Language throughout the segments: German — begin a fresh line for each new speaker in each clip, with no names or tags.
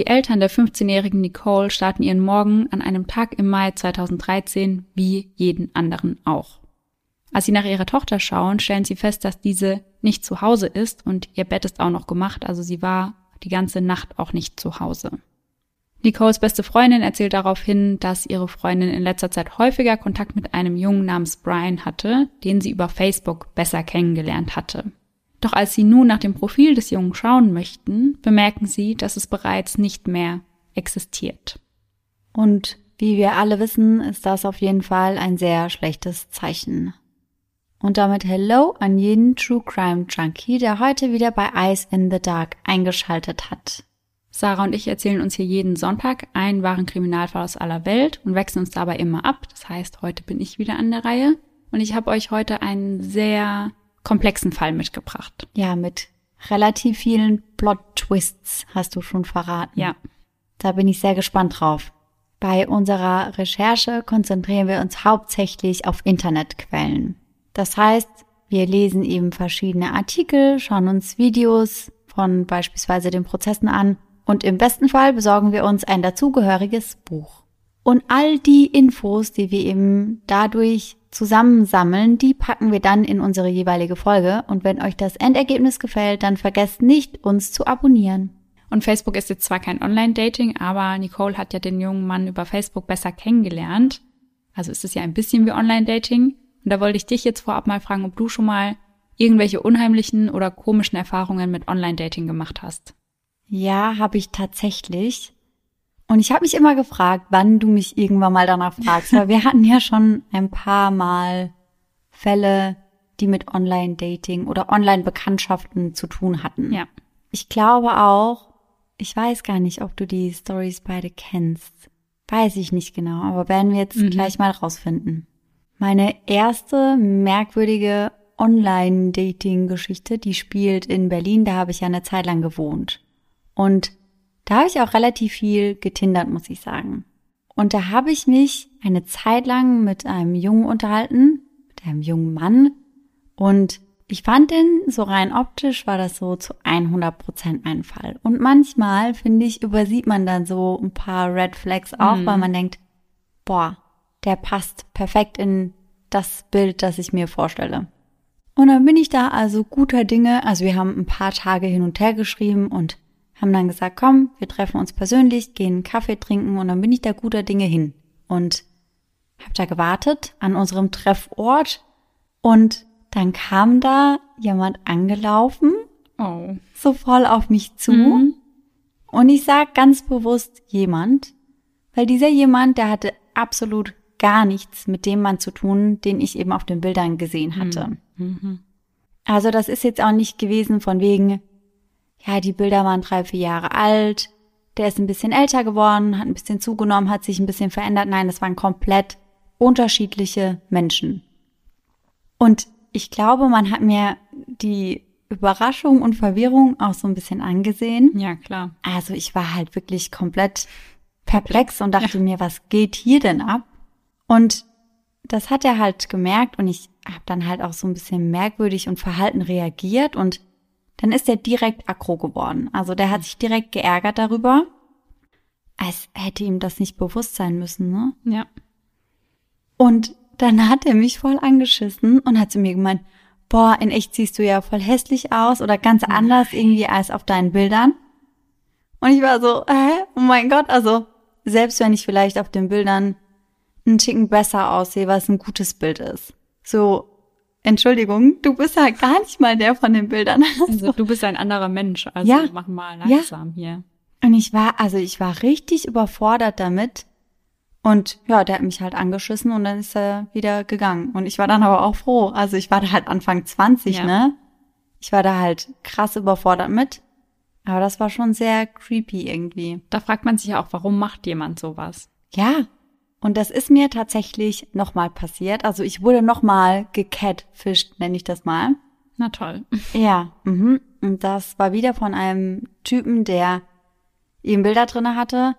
Die Eltern der 15-jährigen Nicole starten ihren Morgen an einem Tag im Mai 2013 wie jeden anderen auch. Als sie nach ihrer Tochter schauen, stellen sie fest, dass diese nicht zu Hause ist und ihr Bett ist auch noch gemacht, also sie war die ganze Nacht auch nicht zu Hause. Nicoles beste Freundin erzählt daraufhin, dass ihre Freundin in letzter Zeit häufiger Kontakt mit einem Jungen namens Brian hatte, den sie über Facebook besser kennengelernt hatte. Doch als sie nun nach dem Profil des Jungen schauen möchten, bemerken sie, dass es bereits nicht mehr existiert.
Und wie wir alle wissen, ist das auf jeden Fall ein sehr schlechtes Zeichen. Und damit Hello an jeden True Crime Junkie, der heute wieder bei Eyes in the Dark eingeschaltet hat.
Sarah und ich erzählen uns hier jeden Sonntag einen wahren Kriminalfall aus aller Welt und wechseln uns dabei immer ab. Das heißt, heute bin ich wieder an der Reihe und ich habe euch heute einen sehr komplexen Fall mitgebracht.
Ja, mit relativ vielen Plot-Twists hast du schon verraten.
Ja.
Da bin ich sehr gespannt drauf. Bei unserer Recherche konzentrieren wir uns hauptsächlich auf Internetquellen. Das heißt, wir lesen eben verschiedene Artikel, schauen uns Videos von beispielsweise den Prozessen an und im besten Fall besorgen wir uns ein dazugehöriges Buch. Und all die Infos, die wir eben dadurch zusammensammeln, die packen wir dann in unsere jeweilige Folge. Und wenn euch das Endergebnis gefällt, dann vergesst nicht, uns zu abonnieren.
Und Facebook ist jetzt zwar kein Online-Dating, aber Nicole hat ja den jungen Mann über Facebook besser kennengelernt. Also ist es ja ein bisschen wie Online-Dating. Und da wollte ich dich jetzt vorab mal fragen, ob du schon mal irgendwelche unheimlichen oder komischen Erfahrungen mit Online-Dating gemacht hast.
Ja, habe ich tatsächlich. Und ich habe mich immer gefragt, wann du mich irgendwann mal danach fragst, weil wir hatten ja schon ein paar Mal Fälle, die mit Online-Dating oder Online-Bekanntschaften zu tun hatten.
Ja.
Ich glaube auch, ich weiß gar nicht, ob du die Stories beide kennst. Weiß ich nicht genau, aber werden wir jetzt mhm. gleich mal rausfinden. Meine erste merkwürdige Online-Dating-Geschichte, die spielt in Berlin, da habe ich ja eine Zeit lang gewohnt. Und da habe ich auch relativ viel getindert, muss ich sagen. Und da habe ich mich eine Zeit lang mit einem Jungen unterhalten, mit einem jungen Mann. Und ich fand den so rein optisch war das so zu 100 Prozent mein Fall. Und manchmal, finde ich, übersieht man dann so ein paar Red Flags auch, mhm. weil man denkt, boah, der passt perfekt in das Bild, das ich mir vorstelle. Und dann bin ich da also guter Dinge. Also wir haben ein paar Tage hin und her geschrieben und haben dann gesagt, komm, wir treffen uns persönlich, gehen Kaffee trinken und dann bin ich da guter Dinge hin. Und hab da gewartet an unserem Treffort und dann kam da jemand angelaufen,
oh.
so voll auf mich zu. Mhm. Und ich sag ganz bewusst jemand, weil dieser jemand, der hatte absolut gar nichts mit dem Mann zu tun, den ich eben auf den Bildern gesehen hatte. Mhm. Also das ist jetzt auch nicht gewesen von wegen, ja, die Bilder waren drei, vier Jahre alt, der ist ein bisschen älter geworden, hat ein bisschen zugenommen, hat sich ein bisschen verändert. Nein, das waren komplett unterschiedliche Menschen. Und ich glaube, man hat mir die Überraschung und Verwirrung auch so ein bisschen angesehen.
Ja, klar.
Also ich war halt wirklich komplett perplex und dachte ja. mir, was geht hier denn ab? Und das hat er halt gemerkt und ich habe dann halt auch so ein bisschen merkwürdig und verhalten reagiert und dann ist er direkt aggro geworden. Also der hat sich direkt geärgert darüber, als hätte ihm das nicht bewusst sein müssen, ne?
Ja.
Und dann hat er mich voll angeschissen und hat zu mir gemeint, boah, in echt siehst du ja voll hässlich aus oder ganz anders irgendwie als auf deinen Bildern. Und ich war so, hä? Oh mein Gott, also selbst wenn ich vielleicht auf den Bildern einen Ticken besser aussehe, was ein gutes Bild ist. So, Entschuldigung, du bist halt gar nicht mal der von den Bildern.
Also du bist ein anderer Mensch, also ja, mach mal langsam ja. hier.
Und ich war, also ich war richtig überfordert damit. Und ja, der hat mich halt angeschissen und dann ist er wieder gegangen. Und ich war dann aber auch froh. Also ich war da halt Anfang 20, ja. ne? Ich war da halt krass überfordert mit. Aber das war schon sehr creepy irgendwie.
Da fragt man sich ja auch, warum macht jemand sowas?
Ja, und das ist mir tatsächlich nochmal passiert. Also ich wurde nochmal gecatfished, nenne ich das mal.
Na toll.
Ja, mhm. und das war wieder von einem Typen, der eben Bilder drinne hatte.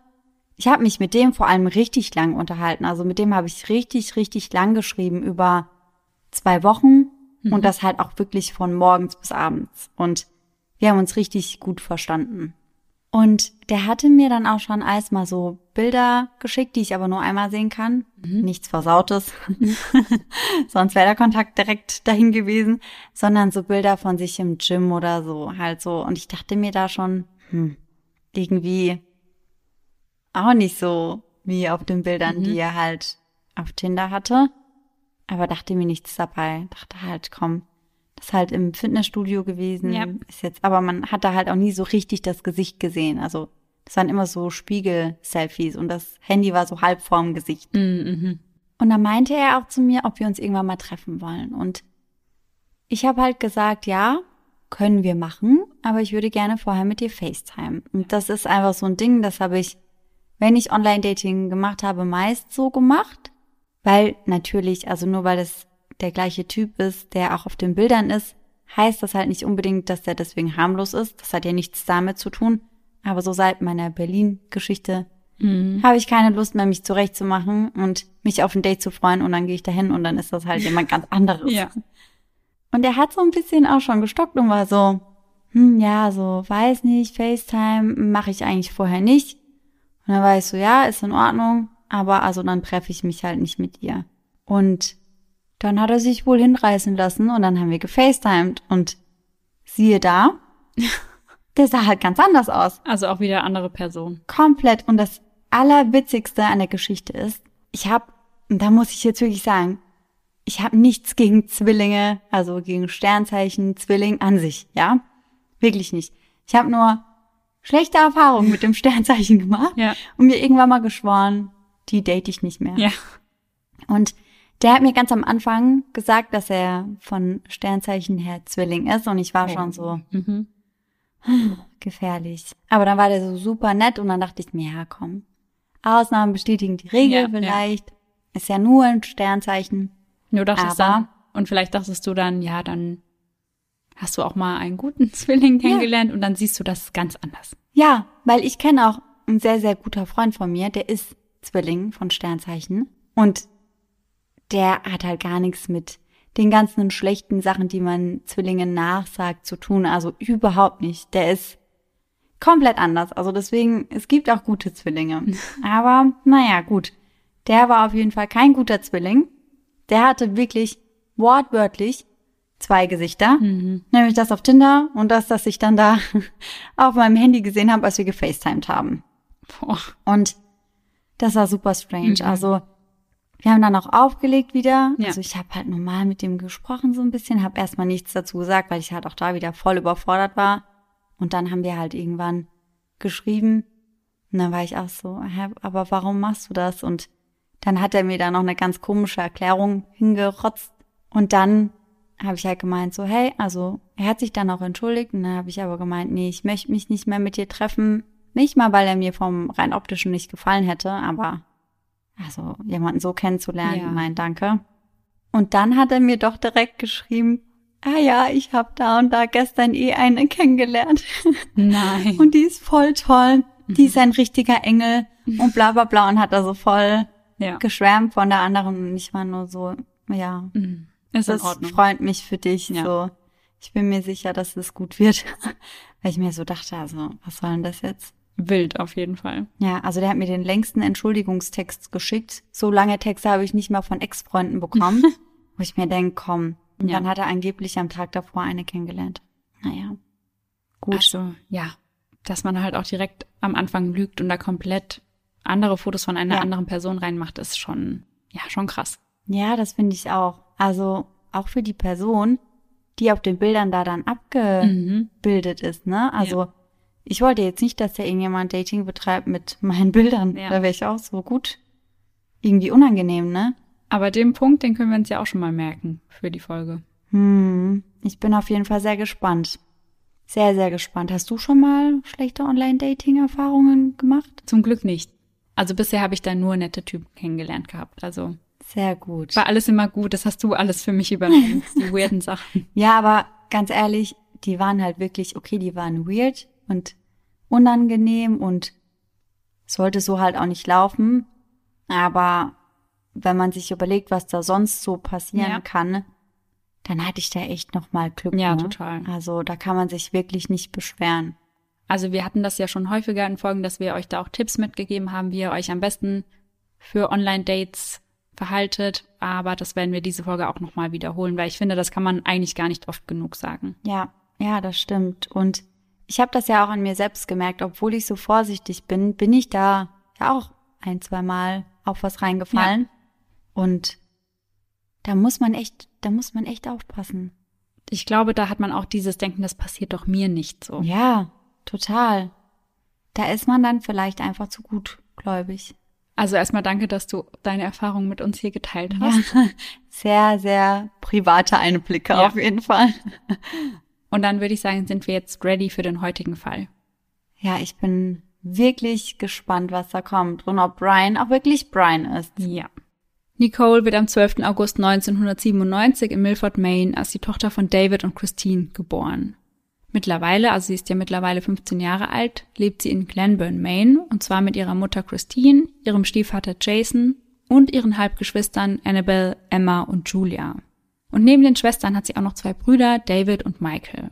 Ich habe mich mit dem vor allem richtig lang unterhalten. Also mit dem habe ich richtig, richtig lang geschrieben über zwei Wochen mhm. und das halt auch wirklich von morgens bis abends. Und wir haben uns richtig gut verstanden. Und der hatte mir dann auch schon als mal so Bilder geschickt, die ich aber nur einmal sehen kann. Mhm. Nichts Versautes. Sonst wäre der Kontakt direkt dahin gewesen. Sondern so Bilder von sich im Gym oder so, halt so. Und ich dachte mir da schon, hm, irgendwie auch nicht so wie auf den Bildern, mhm. die er halt auf Tinder hatte. Aber dachte mir nichts dabei. Dachte halt, komm, ist halt im Fitnessstudio gewesen. Ja. Ist jetzt, aber man hat da halt auch nie so richtig das Gesicht gesehen. Also das waren immer so Spiegel-Selfies und das Handy war so halb vorm Gesicht.
Mhm, mhm.
Und dann meinte er auch zu mir, ob wir uns irgendwann mal treffen wollen. Und ich habe halt gesagt, ja, können wir machen, aber ich würde gerne vorher mit dir FaceTime. Und das ist einfach so ein Ding, das habe ich, wenn ich Online-Dating gemacht habe, meist so gemacht. Weil natürlich, also nur weil es der gleiche Typ ist, der auch auf den Bildern ist, heißt das halt nicht unbedingt, dass der deswegen harmlos ist. Das hat ja nichts damit zu tun. Aber so seit meiner Berlin-Geschichte mhm. habe ich keine Lust mehr, mich zurechtzumachen und mich auf ein Date zu freuen und dann gehe ich dahin und dann ist das halt jemand ganz anderes.
Ja.
Und er hat so ein bisschen auch schon gestockt und war so, hm, ja, so, weiß nicht, FaceTime mache ich eigentlich vorher nicht. Und dann war ich so, ja, ist in Ordnung, aber also dann treffe ich mich halt nicht mit ihr. Und dann hat er sich wohl hinreißen lassen und dann haben wir gefacetimed und siehe da, der sah halt ganz anders aus.
Also auch wieder andere Person.
Komplett. Und das Allerwitzigste an der Geschichte ist, ich habe, und da muss ich jetzt wirklich sagen, ich habe nichts gegen Zwillinge, also gegen Sternzeichen, Zwilling an sich, ja? Wirklich nicht. Ich habe nur schlechte Erfahrungen mit dem Sternzeichen gemacht
ja.
und mir irgendwann mal geschworen, die date ich nicht mehr.
Ja.
Und der hat mir ganz am Anfang gesagt, dass er von Sternzeichen her Zwilling ist und ich war oh. schon so
mhm.
gefährlich. Aber dann war der so super nett und dann dachte ich mir, ja komm, Ausnahmen bestätigen die Regel
ja,
vielleicht. Ja. Ist ja nur ein Sternzeichen.
Nur dachtest Aber, dann, und vielleicht dachtest du dann, ja, dann hast du auch mal einen guten Zwilling kennengelernt ja. und dann siehst du das ganz anders.
Ja, weil ich kenne auch einen sehr, sehr guter Freund von mir, der ist Zwilling von Sternzeichen. Und der hat halt gar nichts mit den ganzen schlechten Sachen, die man Zwillingen nachsagt, zu tun. Also überhaupt nicht. Der ist komplett anders. Also deswegen, es gibt auch gute Zwillinge. Aber naja, gut. Der war auf jeden Fall kein guter Zwilling. Der hatte wirklich wortwörtlich zwei Gesichter.
Mhm.
Nämlich das auf Tinder und das, das ich dann da auf meinem Handy gesehen habe, als wir gefacetimed haben.
Boah.
Und das war super strange. Mhm. Also wir haben dann auch aufgelegt wieder. Ja. Also ich habe halt normal mit dem gesprochen so ein bisschen, habe erstmal nichts dazu gesagt, weil ich halt auch da wieder voll überfordert war. Und dann haben wir halt irgendwann geschrieben. Und dann war ich auch so, hä, aber warum machst du das? Und dann hat er mir da noch eine ganz komische Erklärung hingerotzt. Und dann habe ich halt gemeint, so, hey, also er hat sich dann auch entschuldigt. Und dann habe ich aber gemeint, nee, ich möchte mich nicht mehr mit dir treffen. Nicht mal, weil er mir vom rein optischen nicht gefallen hätte, aber also jemanden so kennenzulernen, ja. nein, danke. Und dann hat er mir doch direkt geschrieben, ah ja, ich habe da und da gestern eh eine kennengelernt.
Nein.
und die ist voll toll. Die ist ein richtiger Engel und bla bla bla und hat da so voll
ja.
geschwärmt von der anderen und ich war nur so, ja,
mhm. ist
freut mich für dich. Ja. So, ich bin mir sicher, dass es gut wird. Weil ich mir so dachte, also, was soll denn das jetzt?
Wild auf jeden Fall.
Ja, also der hat mir den längsten Entschuldigungstext geschickt. So lange Texte habe ich nicht mal von Ex-Freunden bekommen. wo ich mir denke, komm. Und ja. dann hat er angeblich am Tag davor eine kennengelernt. Naja.
Gut. Also, ja. Dass man halt auch direkt am Anfang lügt und da komplett andere Fotos von einer ja. anderen Person reinmacht, ist schon, ja, schon krass.
Ja, das finde ich auch. Also, auch für die Person, die auf den Bildern da dann abgebildet mhm. ist, ne? Also, ja ich wollte jetzt nicht, dass da irgendjemand Dating betreibt mit meinen Bildern. Ja. Da wäre ich auch so gut. Irgendwie unangenehm, ne?
Aber den Punkt, den können wir uns ja auch schon mal merken für die Folge.
Hm, ich bin auf jeden Fall sehr gespannt. Sehr, sehr gespannt. Hast du schon mal schlechte Online-Dating-Erfahrungen gemacht?
Zum Glück nicht. Also bisher habe ich da nur nette Typen kennengelernt gehabt. Also
sehr gut.
War alles immer gut. Das hast du alles für mich übernommen. die weirden Sachen.
Ja, aber ganz ehrlich, die waren halt wirklich, okay, die waren weird, und unangenehm und sollte so halt auch nicht laufen. Aber wenn man sich überlegt, was da sonst so passieren ja. kann, dann hatte ich da echt noch mal Glück.
Ja,
ne?
total.
Also da kann man sich wirklich nicht beschweren.
Also wir hatten das ja schon häufiger in Folgen, dass wir euch da auch Tipps mitgegeben haben, wie ihr euch am besten für Online-Dates verhaltet. Aber das werden wir diese Folge auch nochmal wiederholen, weil ich finde, das kann man eigentlich gar nicht oft genug sagen.
Ja, ja, das stimmt. Und ich habe das ja auch an mir selbst gemerkt, obwohl ich so vorsichtig bin, bin ich da ja auch ein, zwei Mal auf was reingefallen. Ja. Und da muss man echt, da muss man echt aufpassen.
Ich glaube, da hat man auch dieses Denken, das passiert doch mir nicht so.
Ja, total. Da ist man dann vielleicht einfach zu gutgläubig.
Also erstmal danke, dass du deine Erfahrungen mit uns hier geteilt hast.
Ja, sehr, sehr private Einblicke ja. auf jeden Fall.
Und dann würde ich sagen, sind wir jetzt ready für den heutigen Fall.
Ja, ich bin wirklich gespannt, was da kommt und ob Brian auch wirklich Brian ist.
Ja. Nicole wird am 12. August 1997 in Milford, Maine als die Tochter von David und Christine geboren. Mittlerweile, also sie ist ja mittlerweile 15 Jahre alt, lebt sie in Glenburn, Maine, und zwar mit ihrer Mutter Christine, ihrem Stiefvater Jason und ihren Halbgeschwistern Annabelle, Emma und Julia. Und neben den Schwestern hat sie auch noch zwei Brüder, David und Michael.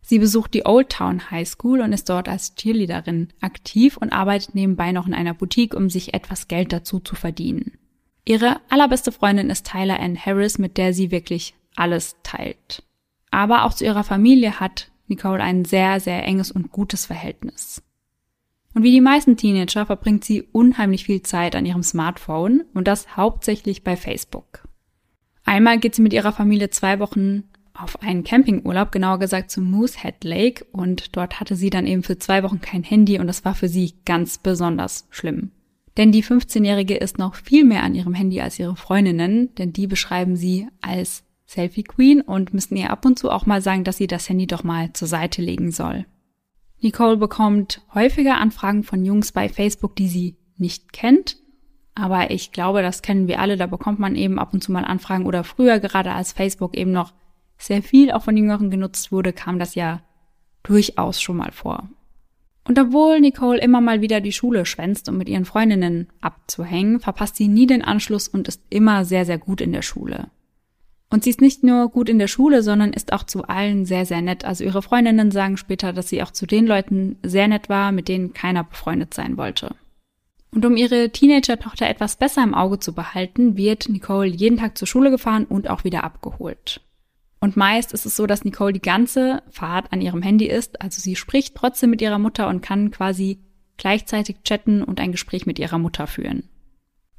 Sie besucht die Old Town High School und ist dort als Cheerleaderin aktiv und arbeitet nebenbei noch in einer Boutique, um sich etwas Geld dazu zu verdienen. Ihre allerbeste Freundin ist Tyler Ann Harris, mit der sie wirklich alles teilt. Aber auch zu ihrer Familie hat Nicole ein sehr, sehr enges und gutes Verhältnis. Und wie die meisten Teenager verbringt sie unheimlich viel Zeit an ihrem Smartphone und das hauptsächlich bei Facebook. Einmal geht sie mit ihrer Familie zwei Wochen auf einen Campingurlaub, genauer gesagt zum Moosehead Lake und dort hatte sie dann eben für zwei Wochen kein Handy und das war für sie ganz besonders schlimm. Denn die 15-Jährige ist noch viel mehr an ihrem Handy als ihre Freundinnen, denn die beschreiben sie als Selfie Queen und müssen ihr ab und zu auch mal sagen, dass sie das Handy doch mal zur Seite legen soll. Nicole bekommt häufiger Anfragen von Jungs bei Facebook, die sie nicht kennt. Aber ich glaube, das kennen wir alle. Da bekommt man eben ab und zu mal Anfragen oder früher, gerade als Facebook eben noch sehr viel auch von Jüngeren genutzt wurde, kam das ja durchaus schon mal vor. Und obwohl Nicole immer mal wieder die Schule schwänzt, um mit ihren Freundinnen abzuhängen, verpasst sie nie den Anschluss und ist immer sehr, sehr gut in der Schule. Und sie ist nicht nur gut in der Schule, sondern ist auch zu allen sehr, sehr nett. Also ihre Freundinnen sagen später, dass sie auch zu den Leuten sehr nett war, mit denen keiner befreundet sein wollte. Und um ihre Teenager-Tochter etwas besser im Auge zu behalten, wird Nicole jeden Tag zur Schule gefahren und auch wieder abgeholt. Und meist ist es so, dass Nicole die ganze Fahrt an ihrem Handy ist, also sie spricht trotzdem mit ihrer Mutter und kann quasi gleichzeitig chatten und ein Gespräch mit ihrer Mutter führen.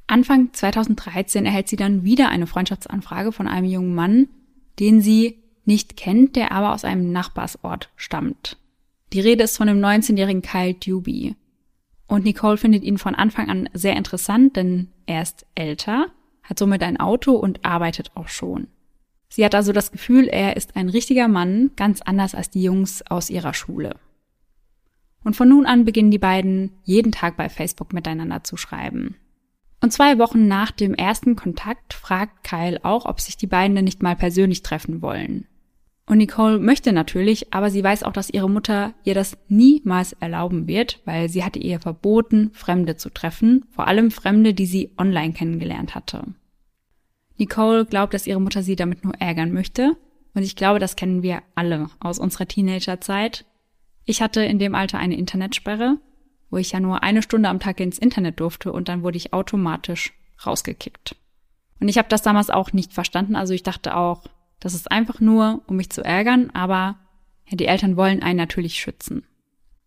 Anfang 2013 erhält sie dann wieder eine Freundschaftsanfrage von einem jungen Mann, den sie nicht kennt, der aber aus einem Nachbarsort stammt. Die Rede ist von dem 19-jährigen Kyle Duby. Und Nicole findet ihn von Anfang an sehr interessant, denn er ist älter, hat somit ein Auto und arbeitet auch schon. Sie hat also das Gefühl, er ist ein richtiger Mann, ganz anders als die Jungs aus ihrer Schule. Und von nun an beginnen die beiden jeden Tag bei Facebook miteinander zu schreiben. Und zwei Wochen nach dem ersten Kontakt fragt Kyle auch, ob sich die beiden denn nicht mal persönlich treffen wollen. Und Nicole möchte natürlich, aber sie weiß auch, dass ihre Mutter ihr das niemals erlauben wird, weil sie hatte ihr verboten, Fremde zu treffen, vor allem Fremde, die sie online kennengelernt hatte. Nicole glaubt, dass ihre Mutter sie damit nur ärgern möchte, und ich glaube, das kennen wir alle aus unserer Teenagerzeit. Ich hatte in dem Alter eine Internetsperre wo ich ja nur eine Stunde am Tag ins Internet durfte und dann wurde ich automatisch rausgekickt. Und ich habe das damals auch nicht verstanden. Also ich dachte auch, das ist einfach nur, um mich zu ärgern, aber die Eltern wollen einen natürlich schützen.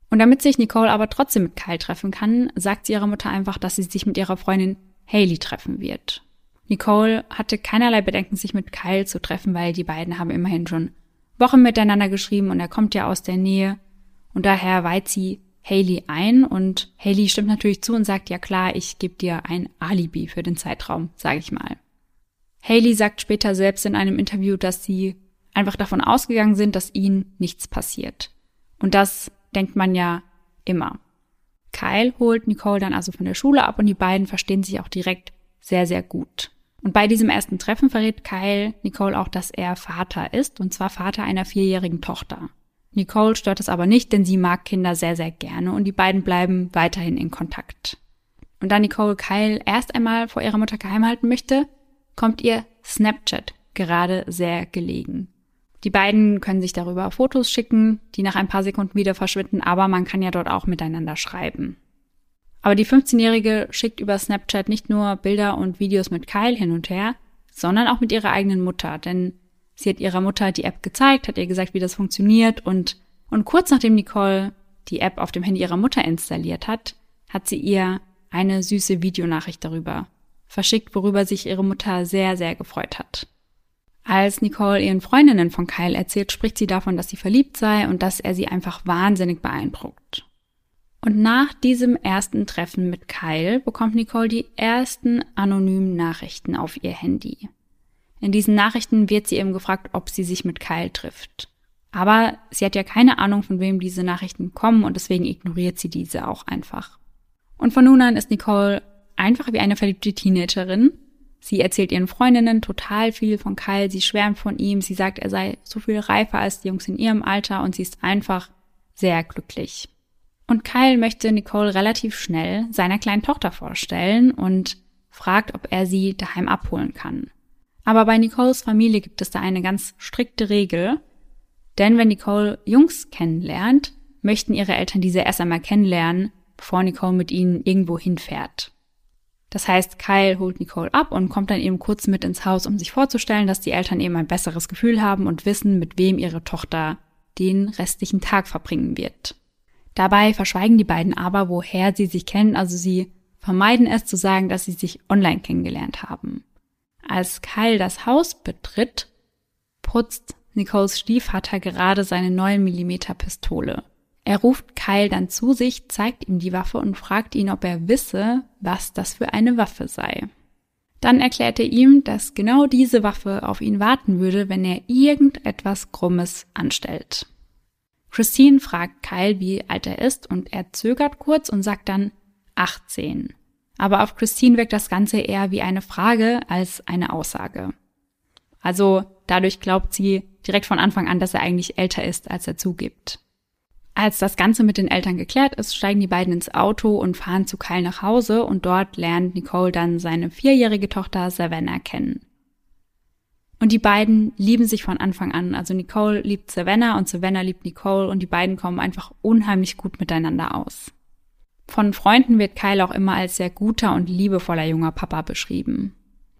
Und damit sich Nicole aber trotzdem mit Kyle treffen kann, sagt sie ihrer Mutter einfach, dass sie sich mit ihrer Freundin Haley treffen wird. Nicole hatte keinerlei Bedenken, sich mit Kyle zu treffen, weil die beiden haben immerhin schon Wochen miteinander geschrieben und er kommt ja aus der Nähe. Und daher weiht sie Haley ein und Haley stimmt natürlich zu und sagt, ja klar, ich gebe dir ein Alibi für den Zeitraum, sage ich mal. Haley sagt später selbst in einem Interview, dass sie einfach davon ausgegangen sind, dass ihnen nichts passiert. Und das denkt man ja immer. Kyle holt Nicole dann also von der Schule ab und die beiden verstehen sich auch direkt sehr, sehr gut. Und bei diesem ersten Treffen verrät Kyle Nicole auch, dass er Vater ist, und zwar Vater einer vierjährigen Tochter. Nicole stört es aber nicht, denn sie mag Kinder sehr, sehr gerne und die beiden bleiben weiterhin in Kontakt. Und da Nicole Kyle erst einmal vor ihrer Mutter geheim halten möchte, kommt ihr Snapchat gerade sehr gelegen. Die beiden können sich darüber Fotos schicken, die nach ein paar Sekunden wieder verschwinden, aber man kann ja dort auch miteinander schreiben. Aber die 15-Jährige schickt über Snapchat nicht nur Bilder und Videos mit Kyle hin und her, sondern auch mit ihrer eigenen Mutter, denn sie hat ihrer Mutter die App gezeigt, hat ihr gesagt, wie das funktioniert und, und kurz nachdem Nicole die App auf dem Handy ihrer Mutter installiert hat, hat sie ihr eine süße Videonachricht darüber verschickt, worüber sich ihre Mutter sehr, sehr gefreut hat. Als Nicole ihren Freundinnen von Kyle erzählt, spricht sie davon, dass sie verliebt sei und dass er sie einfach wahnsinnig beeindruckt. Und nach diesem ersten Treffen mit Kyle bekommt Nicole die ersten anonymen Nachrichten auf ihr Handy. In diesen Nachrichten wird sie eben gefragt, ob sie sich mit Kyle trifft. Aber sie hat ja keine Ahnung, von wem diese Nachrichten kommen und deswegen ignoriert sie diese auch einfach. Und von nun an ist Nicole einfach wie eine verliebte Teenagerin. Sie erzählt ihren Freundinnen total viel von Kyle, sie schwärmt von ihm, sie sagt, er sei so viel reifer als die Jungs in ihrem Alter und sie ist einfach sehr glücklich. Und Kyle möchte Nicole relativ schnell seiner kleinen Tochter vorstellen und fragt, ob er sie daheim abholen kann. Aber bei Nicoles Familie gibt es da eine ganz strikte Regel, denn wenn Nicole Jungs kennenlernt, möchten ihre Eltern diese erst einmal kennenlernen, bevor Nicole mit ihnen irgendwo hinfährt. Das heißt, Kyle holt Nicole ab und kommt dann eben kurz mit ins Haus, um sich vorzustellen, dass die Eltern eben ein besseres Gefühl haben und wissen, mit wem ihre Tochter den restlichen Tag verbringen wird. Dabei verschweigen die beiden aber, woher sie sich kennen, also sie vermeiden es zu sagen, dass sie sich online kennengelernt haben. Als Kyle das Haus betritt, putzt Nicoles Stiefvater gerade seine 9 mm Pistole. Er ruft Kyle dann zu sich, zeigt ihm die Waffe und fragt ihn, ob er wisse, was das für eine Waffe sei. Dann erklärt er ihm, dass genau diese Waffe auf ihn warten würde, wenn er irgendetwas Krummes anstellt. Christine fragt Kyle, wie alt er ist, und er zögert kurz und sagt dann 18. Aber auf Christine wirkt das Ganze eher wie eine Frage als eine Aussage. Also dadurch glaubt sie direkt von Anfang an, dass er eigentlich älter ist, als er zugibt. Als das Ganze mit den Eltern geklärt ist, steigen die beiden ins Auto und fahren zu Kyle nach Hause und dort lernt Nicole dann seine vierjährige Tochter Savannah kennen. Und die beiden lieben sich von Anfang an. Also Nicole liebt Savannah und Savannah liebt Nicole und die beiden kommen einfach unheimlich gut miteinander aus. Von Freunden wird Kyle auch immer als sehr guter und liebevoller junger Papa beschrieben.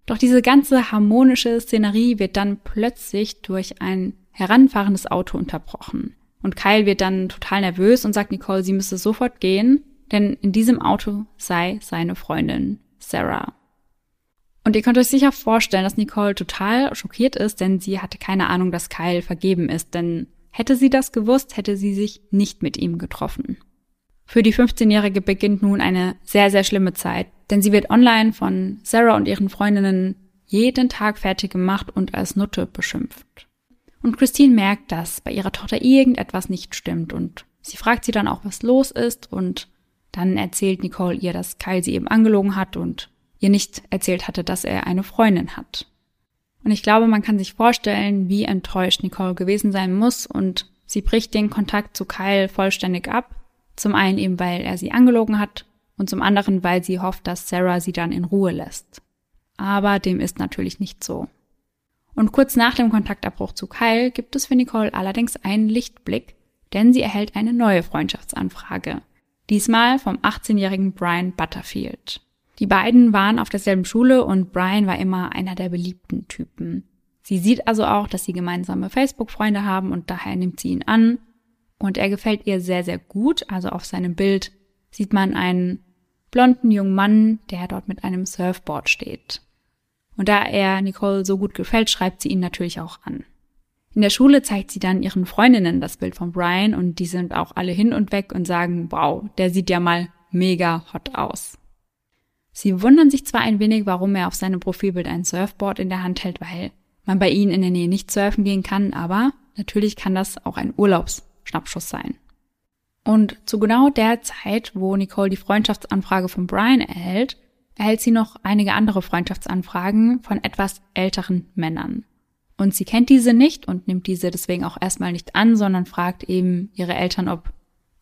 Doch diese ganze harmonische Szenerie wird dann plötzlich durch ein heranfahrendes Auto unterbrochen. Und Kyle wird dann total nervös und sagt Nicole, sie müsse sofort gehen, denn in diesem Auto sei seine Freundin Sarah. Und ihr könnt euch sicher vorstellen, dass Nicole total schockiert ist, denn sie hatte keine Ahnung, dass Kyle vergeben ist, denn hätte sie das gewusst, hätte sie sich nicht mit ihm getroffen. Für die 15-Jährige beginnt nun eine sehr, sehr schlimme Zeit, denn sie wird online von Sarah und ihren Freundinnen jeden Tag fertig gemacht und als Nutte beschimpft. Und Christine merkt, dass bei ihrer Tochter irgendetwas nicht stimmt und sie fragt sie dann auch, was los ist und dann erzählt Nicole ihr, dass Kyle sie eben angelogen hat und ihr nicht erzählt hatte, dass er eine Freundin hat. Und ich glaube, man kann sich vorstellen, wie enttäuscht Nicole gewesen sein muss und sie bricht den Kontakt zu Kyle vollständig ab. Zum einen eben, weil er sie angelogen hat und zum anderen, weil sie hofft, dass Sarah sie dann in Ruhe lässt. Aber dem ist natürlich nicht so. Und kurz nach dem Kontaktabbruch zu Kyle gibt es für Nicole allerdings einen Lichtblick, denn sie erhält eine neue Freundschaftsanfrage. Diesmal vom 18-jährigen Brian Butterfield. Die beiden waren auf derselben Schule und Brian war immer einer der beliebten Typen. Sie sieht also auch, dass sie gemeinsame Facebook-Freunde haben und daher nimmt sie ihn an. Und er gefällt ihr sehr, sehr gut. Also auf seinem Bild sieht man einen blonden jungen Mann, der dort mit einem Surfboard steht. Und da er Nicole so gut gefällt, schreibt sie ihn natürlich auch an. In der Schule zeigt sie dann ihren Freundinnen das Bild von Brian und die sind auch alle hin und weg und sagen, wow, der sieht ja mal mega hot aus. Sie wundern sich zwar ein wenig, warum er auf seinem Profilbild ein Surfboard in der Hand hält, weil man bei ihnen in der Nähe nicht surfen gehen kann, aber natürlich kann das auch ein Urlaubsschnappschuss sein. Und zu genau der Zeit, wo Nicole die Freundschaftsanfrage von Brian erhält, erhält sie noch einige andere Freundschaftsanfragen von etwas älteren Männern. Und sie kennt diese nicht und nimmt diese deswegen auch erstmal nicht an, sondern fragt eben ihre Eltern, ob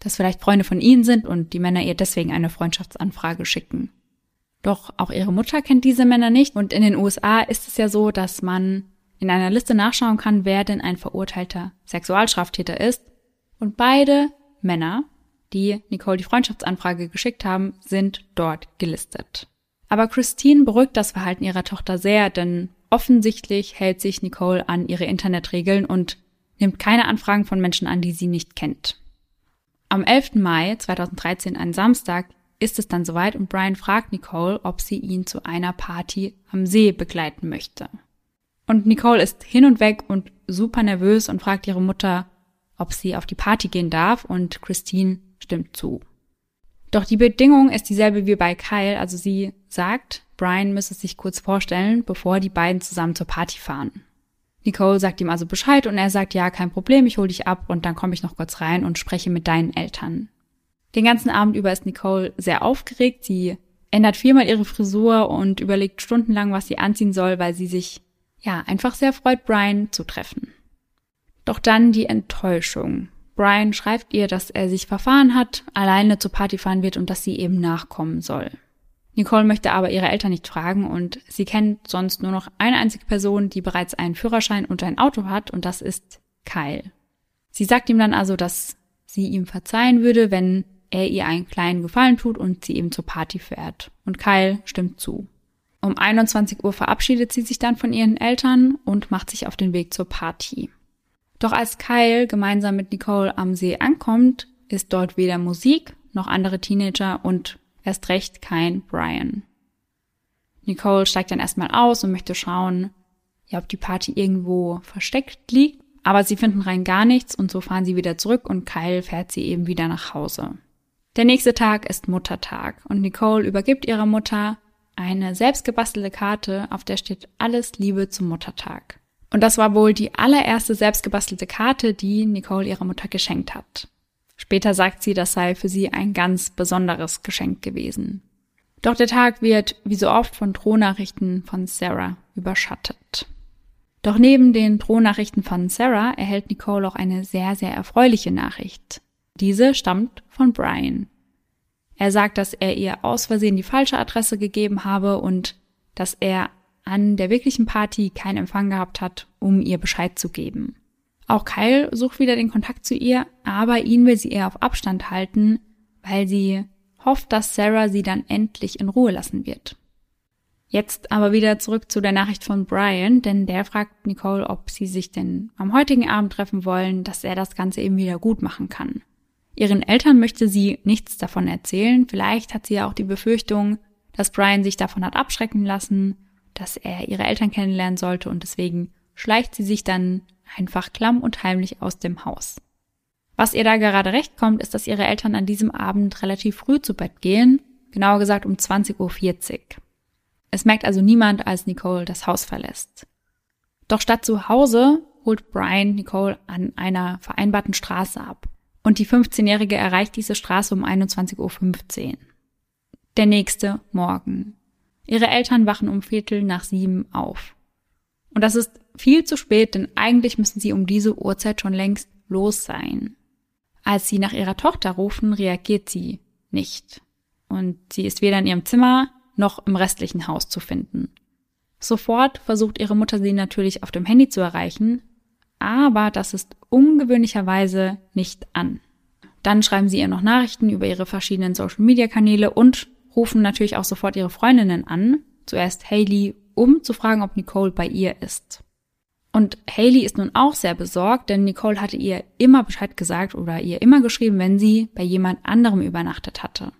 das vielleicht Freunde von ihnen sind und die Männer ihr deswegen eine Freundschaftsanfrage schicken. Doch auch ihre Mutter kennt diese Männer nicht und in den USA ist es ja so, dass man in einer Liste nachschauen kann, wer denn ein verurteilter Sexualstraftäter ist. Und beide Männer, die Nicole die Freundschaftsanfrage geschickt haben, sind dort gelistet. Aber Christine beruhigt das Verhalten ihrer Tochter sehr, denn offensichtlich hält sich Nicole an ihre Internetregeln und nimmt keine Anfragen von Menschen an, die sie nicht kennt. Am 11. Mai 2013, ein Samstag, ist es dann soweit und Brian fragt Nicole, ob sie ihn zu einer Party am See begleiten möchte. Und Nicole ist hin und weg und super nervös und fragt ihre Mutter, ob sie auf die Party gehen darf und Christine stimmt zu. Doch die Bedingung ist dieselbe wie bei Kyle, also sie sagt, Brian müsse sich kurz vorstellen, bevor die beiden zusammen zur Party fahren. Nicole sagt ihm also Bescheid und er sagt, ja, kein Problem, ich hol dich ab und dann komme ich noch kurz rein und spreche mit deinen Eltern. Den ganzen Abend über ist Nicole sehr aufgeregt. Sie ändert viermal ihre Frisur und überlegt stundenlang, was sie anziehen soll, weil sie sich, ja, einfach sehr freut, Brian zu treffen. Doch dann die Enttäuschung. Brian schreibt ihr, dass er sich verfahren hat, alleine zur Party fahren wird und dass sie eben nachkommen soll. Nicole möchte aber ihre Eltern nicht fragen und sie kennt sonst nur noch eine einzige Person, die bereits einen Führerschein und ein Auto hat und das ist Kyle. Sie sagt ihm dann also, dass sie ihm verzeihen würde, wenn er ihr einen kleinen Gefallen tut und sie eben zur Party fährt. Und Kyle stimmt zu. Um 21 Uhr verabschiedet sie sich dann von ihren Eltern und macht sich auf den Weg zur Party. Doch als Kyle gemeinsam mit Nicole am See ankommt, ist dort weder Musik noch andere Teenager und erst recht kein Brian. Nicole steigt dann erstmal aus und möchte schauen, ja, ob die Party irgendwo versteckt liegt, aber sie finden rein gar nichts und so fahren sie wieder zurück und Kyle fährt sie eben wieder nach Hause. Der nächste Tag ist Muttertag und Nicole übergibt ihrer Mutter eine selbstgebastelte Karte, auf der steht alles Liebe zum Muttertag. Und das war wohl die allererste selbstgebastelte Karte, die Nicole ihrer Mutter geschenkt hat. Später sagt sie, das sei für sie ein ganz besonderes Geschenk gewesen. Doch der Tag wird, wie so oft, von Drohnachrichten von Sarah überschattet. Doch neben den Drohnachrichten von Sarah erhält Nicole auch eine sehr, sehr erfreuliche Nachricht. Diese stammt von Brian. Er sagt, dass er ihr aus Versehen die falsche Adresse gegeben habe und dass er an der wirklichen Party keinen Empfang gehabt hat, um ihr Bescheid zu geben. Auch Kyle sucht wieder den Kontakt zu ihr, aber ihn will sie eher auf Abstand halten, weil sie hofft, dass Sarah sie dann endlich in Ruhe lassen wird. Jetzt aber wieder zurück zu der Nachricht von Brian, denn der fragt Nicole, ob sie sich denn am heutigen Abend treffen wollen, dass er das Ganze eben wieder gut machen kann. Ihren Eltern möchte sie nichts davon erzählen. Vielleicht hat sie ja auch die Befürchtung, dass Brian sich davon hat abschrecken lassen, dass er ihre Eltern kennenlernen sollte und deswegen schleicht sie sich dann einfach klamm und heimlich aus dem Haus. Was ihr da gerade recht kommt, ist, dass ihre Eltern an diesem Abend relativ früh zu Bett gehen, genauer gesagt um 20.40 Uhr. Es merkt also niemand, als Nicole das Haus verlässt. Doch statt zu Hause holt Brian Nicole an einer vereinbarten Straße ab. Und die 15-Jährige erreicht diese Straße um 21.15 Uhr. Der nächste Morgen. Ihre Eltern wachen um Viertel nach sieben auf. Und das ist viel zu spät, denn eigentlich müssen sie um diese Uhrzeit schon längst los sein. Als sie nach ihrer Tochter rufen, reagiert sie nicht. Und sie ist weder in ihrem Zimmer noch im restlichen Haus zu finden. Sofort versucht ihre Mutter sie natürlich auf dem Handy zu erreichen, aber das ist ungewöhnlicherweise nicht an. Dann schreiben sie ihr noch Nachrichten über ihre verschiedenen Social-Media-Kanäle und rufen natürlich auch sofort ihre Freundinnen an, zuerst Haley, um zu fragen, ob Nicole bei ihr ist. Und Haley ist nun auch sehr besorgt, denn Nicole hatte ihr immer Bescheid gesagt oder ihr immer geschrieben, wenn sie bei jemand anderem übernachtet hatte.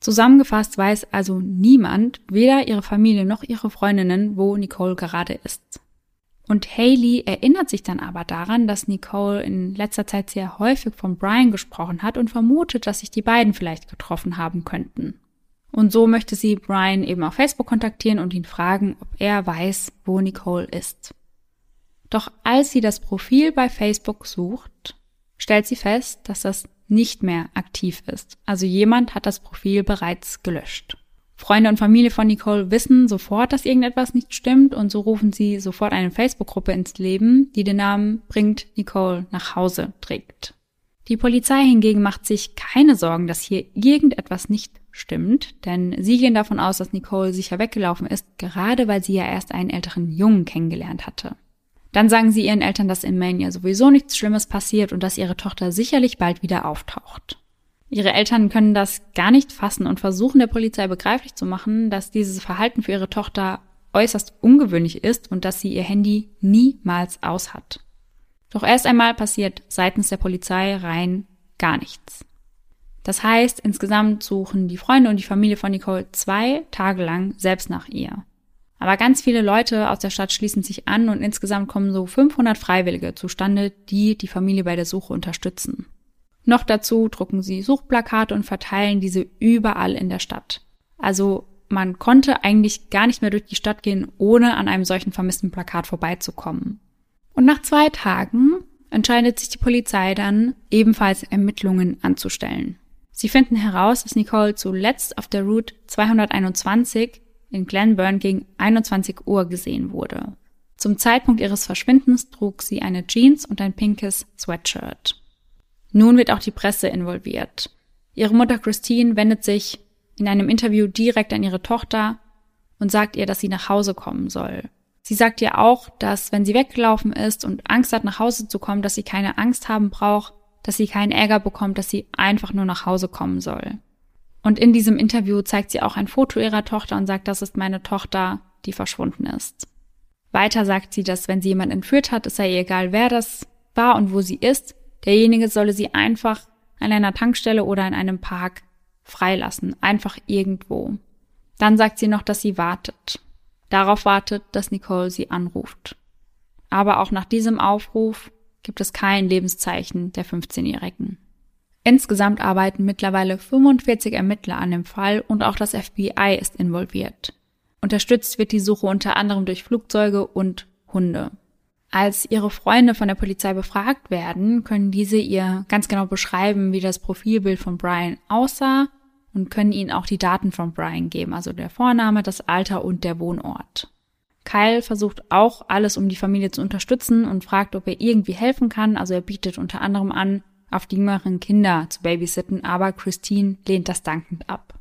Zusammengefasst weiß also niemand, weder ihre Familie noch ihre Freundinnen, wo Nicole gerade ist. Und Haley erinnert sich dann aber daran, dass Nicole in letzter Zeit sehr häufig von Brian gesprochen hat und vermutet, dass sich die beiden vielleicht getroffen haben könnten. Und so möchte sie Brian eben auf Facebook kontaktieren und ihn fragen, ob er weiß, wo Nicole ist. Doch als sie das Profil bei Facebook sucht, stellt sie fest, dass das nicht mehr aktiv ist. Also jemand hat das Profil bereits gelöscht. Freunde und Familie von Nicole wissen sofort, dass irgendetwas nicht stimmt und so rufen sie sofort eine Facebook-Gruppe ins Leben, die den Namen Bringt Nicole nach Hause trägt. Die Polizei hingegen macht sich keine Sorgen, dass hier irgendetwas nicht stimmt, denn sie gehen davon aus, dass Nicole sicher weggelaufen ist, gerade weil sie ja erst einen älteren Jungen kennengelernt hatte. Dann sagen sie ihren Eltern, dass in Maine ja sowieso nichts Schlimmes passiert und dass ihre Tochter sicherlich bald wieder auftaucht. Ihre Eltern können das gar nicht fassen und versuchen der Polizei begreiflich zu machen, dass dieses Verhalten für ihre Tochter äußerst ungewöhnlich ist und dass sie ihr Handy niemals aus hat. Doch erst einmal passiert seitens der Polizei rein gar nichts. Das heißt, insgesamt suchen die Freunde und die Familie von Nicole zwei Tage lang selbst nach ihr. Aber ganz viele Leute aus der Stadt schließen sich an und insgesamt kommen so 500 Freiwillige zustande, die die Familie bei der Suche unterstützen. Noch dazu drucken sie Suchplakate und verteilen diese überall in der Stadt. Also man konnte eigentlich gar nicht mehr durch die Stadt gehen, ohne an einem solchen vermissten Plakat vorbeizukommen. Und nach zwei Tagen entscheidet sich die Polizei dann, ebenfalls Ermittlungen anzustellen. Sie finden heraus, dass Nicole zuletzt auf der Route 221 in Glenburn gegen 21 Uhr gesehen wurde. Zum Zeitpunkt ihres Verschwindens trug sie eine Jeans und ein pinkes Sweatshirt. Nun wird auch die Presse involviert. Ihre Mutter Christine wendet sich in einem Interview direkt an ihre Tochter und sagt ihr, dass sie nach Hause kommen soll. Sie sagt ihr auch, dass wenn sie weggelaufen ist und Angst hat, nach Hause zu kommen, dass sie keine Angst haben braucht, dass sie keinen Ärger bekommt, dass sie einfach nur nach Hause kommen soll. Und in diesem Interview zeigt sie auch ein Foto ihrer Tochter und sagt, das ist meine Tochter, die verschwunden ist. Weiter sagt sie, dass wenn sie jemand entführt hat, es sei ihr egal, wer das war und wo sie ist, derjenige solle sie einfach an einer Tankstelle oder in einem Park freilassen, einfach irgendwo. Dann sagt sie noch, dass sie wartet. Darauf wartet, dass Nicole sie anruft. Aber auch nach diesem Aufruf gibt es kein Lebenszeichen der 15-Jährigen. Insgesamt arbeiten mittlerweile 45 Ermittler an dem Fall und auch das FBI ist involviert. Unterstützt wird die Suche unter anderem durch Flugzeuge und Hunde. Als ihre Freunde von der Polizei befragt werden, können diese ihr ganz genau beschreiben, wie das Profilbild von Brian aussah und können ihnen auch die Daten von Brian geben, also der Vorname, das Alter und der Wohnort. Kyle versucht auch alles, um die Familie zu unterstützen und fragt, ob er irgendwie helfen kann. Also er bietet unter anderem an, auf die jüngeren Kinder zu babysitten, aber Christine lehnt das dankend ab.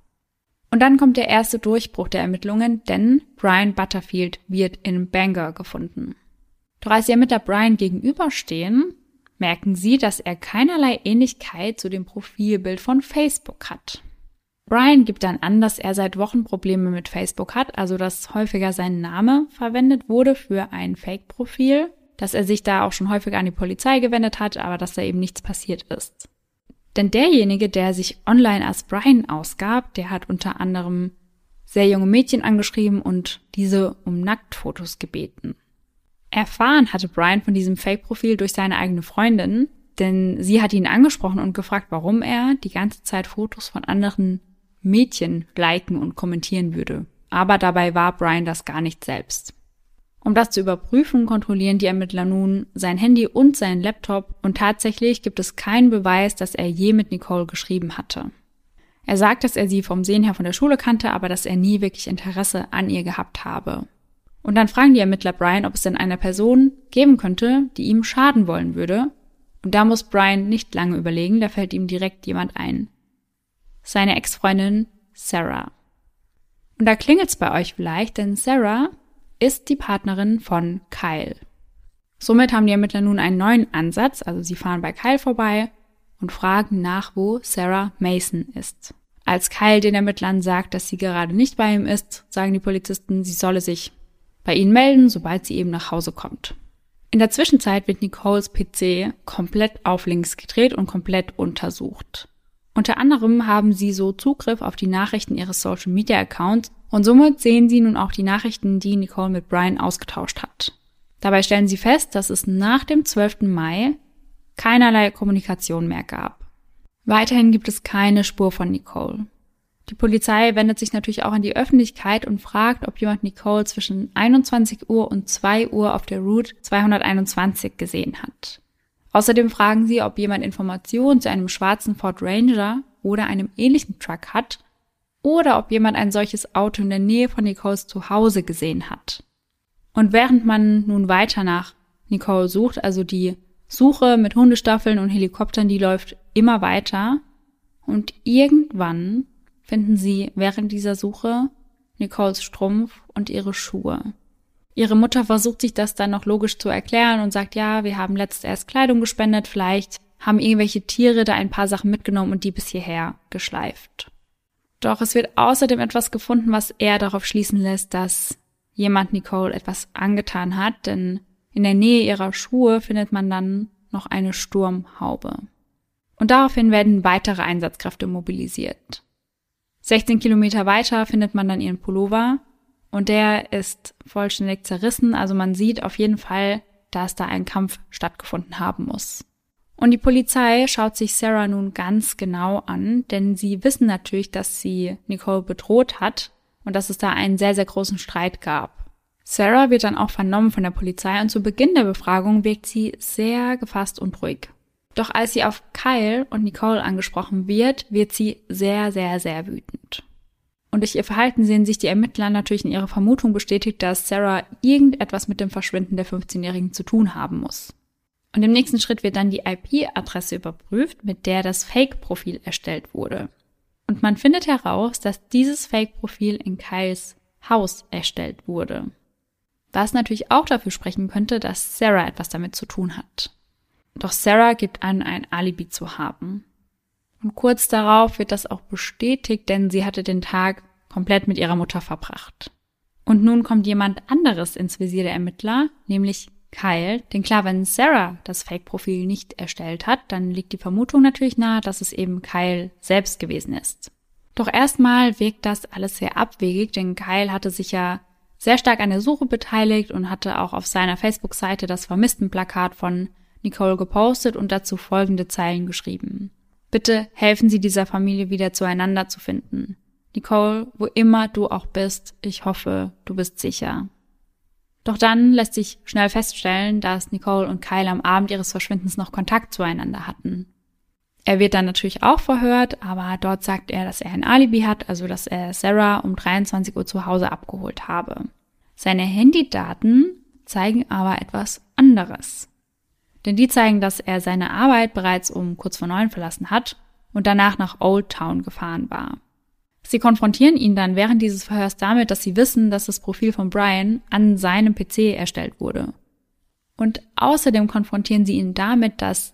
Und dann kommt der erste Durchbruch der Ermittlungen, denn Brian Butterfield wird in Bangor gefunden. Doch als sie Ermittler Brian gegenüberstehen, merken sie, dass er keinerlei Ähnlichkeit zu dem Profilbild von Facebook hat. Brian gibt dann an, dass er seit Wochen Probleme mit Facebook hat, also dass häufiger sein Name verwendet wurde für ein Fake-Profil dass er sich da auch schon häufiger an die Polizei gewendet hat, aber dass da eben nichts passiert ist. Denn derjenige, der sich online als Brian ausgab, der hat unter anderem sehr junge Mädchen angeschrieben und diese um Nacktfotos gebeten. Erfahren hatte Brian von diesem Fake-Profil durch seine eigene Freundin, denn sie hat ihn angesprochen und gefragt, warum er die ganze Zeit Fotos von anderen Mädchen liken und kommentieren würde. Aber dabei war Brian das gar nicht selbst. Um das zu überprüfen, kontrollieren die Ermittler nun sein Handy und seinen Laptop und tatsächlich gibt es keinen Beweis, dass er je mit Nicole geschrieben hatte. Er sagt, dass er sie vom Sehen her von der Schule kannte, aber dass er nie wirklich Interesse an ihr gehabt habe. Und dann fragen die Ermittler Brian, ob es denn eine Person geben könnte, die ihm schaden wollen würde. Und da muss Brian nicht lange überlegen, da fällt ihm direkt jemand ein. Seine Ex-Freundin Sarah. Und da klingelt's bei euch vielleicht, denn Sarah ist die Partnerin von Kyle. Somit haben die Ermittler nun einen neuen Ansatz, also sie fahren bei Kyle vorbei und fragen nach, wo Sarah Mason ist. Als Kyle den Ermittlern sagt, dass sie gerade nicht bei ihm ist, sagen die Polizisten, sie solle sich bei ihnen melden, sobald sie eben nach Hause kommt. In der Zwischenzeit wird Nicoles PC komplett auf links gedreht und komplett untersucht. Unter anderem haben sie so Zugriff auf die Nachrichten ihres Social Media Accounts und somit sehen sie nun auch die Nachrichten, die Nicole mit Brian ausgetauscht hat. Dabei stellen sie fest, dass es nach dem 12. Mai keinerlei Kommunikation mehr gab. Weiterhin gibt es keine Spur von Nicole. Die Polizei wendet sich natürlich auch an die Öffentlichkeit und fragt, ob jemand Nicole zwischen 21 Uhr und 2 Uhr auf der Route 221 gesehen hat. Außerdem fragen sie, ob jemand Informationen zu einem schwarzen Ford Ranger oder einem ähnlichen Truck hat oder ob jemand ein solches Auto in der Nähe von Nicoles Zuhause gesehen hat. Und während man nun weiter nach Nicole sucht, also die Suche mit Hundestaffeln und Helikoptern, die läuft immer weiter und irgendwann finden sie während dieser Suche Nicoles Strumpf und ihre Schuhe. Ihre Mutter versucht sich das dann noch logisch zu erklären und sagt, ja, wir haben letzt erst Kleidung gespendet, vielleicht haben irgendwelche Tiere da ein paar Sachen mitgenommen und die bis hierher geschleift. Doch es wird außerdem etwas gefunden, was eher darauf schließen lässt, dass jemand Nicole etwas angetan hat, denn in der Nähe ihrer Schuhe findet man dann noch eine Sturmhaube. Und daraufhin werden weitere Einsatzkräfte mobilisiert. 16 Kilometer weiter findet man dann ihren Pullover und der ist vollständig zerrissen, also man sieht auf jeden Fall, dass da ein Kampf stattgefunden haben muss. Und die Polizei schaut sich Sarah nun ganz genau an, denn sie wissen natürlich, dass sie Nicole bedroht hat und dass es da einen sehr, sehr großen Streit gab. Sarah wird dann auch vernommen von der Polizei und zu Beginn der Befragung wirkt sie sehr gefasst und ruhig. Doch als sie auf Kyle und Nicole angesprochen wird, wird sie sehr, sehr, sehr wütend. Und durch ihr Verhalten sehen sich die Ermittler natürlich in ihrer Vermutung bestätigt, dass Sarah irgendetwas mit dem Verschwinden der 15-Jährigen zu tun haben muss. Und im nächsten Schritt wird dann die IP-Adresse überprüft, mit der das Fake-Profil erstellt wurde. Und man findet heraus, dass dieses Fake-Profil in Kyles Haus erstellt wurde. Was natürlich auch dafür sprechen könnte, dass Sarah etwas damit zu tun hat. Doch Sarah gibt an, ein Alibi zu haben. Und kurz darauf wird das auch bestätigt, denn sie hatte den Tag komplett mit ihrer Mutter verbracht. Und nun kommt jemand anderes ins Visier der Ermittler, nämlich Kyle, denn klar, wenn Sarah das Fake-Profil nicht erstellt hat, dann liegt die Vermutung natürlich nahe, dass es eben Kyle selbst gewesen ist. Doch erstmal wirkt das alles sehr abwegig, denn Kyle hatte sich ja sehr stark an der Suche beteiligt und hatte auch auf seiner Facebook-Seite das Vermisstenplakat von Nicole gepostet und dazu folgende Zeilen geschrieben. Bitte helfen Sie dieser Familie wieder zueinander zu finden. Nicole, wo immer du auch bist, ich hoffe, du bist sicher. Doch dann lässt sich schnell feststellen, dass Nicole und Kyle am Abend ihres Verschwindens noch Kontakt zueinander hatten. Er wird dann natürlich auch verhört, aber dort sagt er, dass er ein Alibi hat, also dass er Sarah um 23 Uhr zu Hause abgeholt habe. Seine Handydaten zeigen aber etwas anderes. Denn die zeigen, dass er seine Arbeit bereits um kurz vor neun verlassen hat und danach nach Old Town gefahren war. Sie konfrontieren ihn dann während dieses Verhörs damit, dass sie wissen, dass das Profil von Brian an seinem PC erstellt wurde. Und außerdem konfrontieren sie ihn damit, dass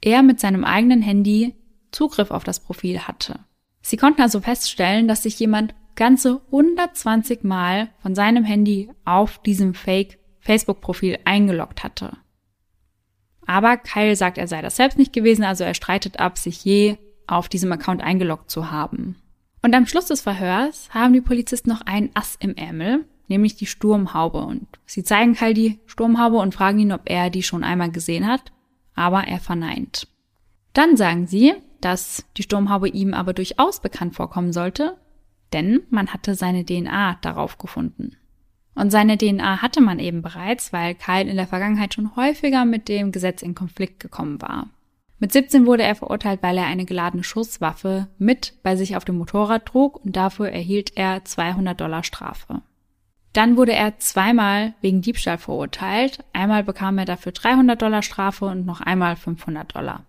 er mit seinem eigenen Handy Zugriff auf das Profil hatte. Sie konnten also feststellen, dass sich jemand ganze 120 Mal von seinem Handy auf diesem Fake Facebook-Profil eingeloggt hatte. Aber Kyle sagt, er sei das selbst nicht gewesen, also er streitet ab, sich je auf diesem Account eingeloggt zu haben. Und am Schluss des Verhörs haben die Polizisten noch einen Ass im Ärmel, nämlich die Sturmhaube. Und sie zeigen Kyle die Sturmhaube und fragen ihn, ob er die schon einmal gesehen hat, aber er verneint. Dann sagen sie, dass die Sturmhaube ihm aber durchaus bekannt vorkommen sollte, denn man hatte seine DNA darauf gefunden. Und seine DNA hatte man eben bereits, weil Kyle in der Vergangenheit schon häufiger mit dem Gesetz in Konflikt gekommen war. Mit 17 wurde er verurteilt, weil er eine geladene Schusswaffe mit bei sich auf dem Motorrad trug und dafür erhielt er 200 Dollar Strafe. Dann wurde er zweimal wegen Diebstahl verurteilt. Einmal bekam er dafür 300 Dollar Strafe und noch einmal 500 Dollar.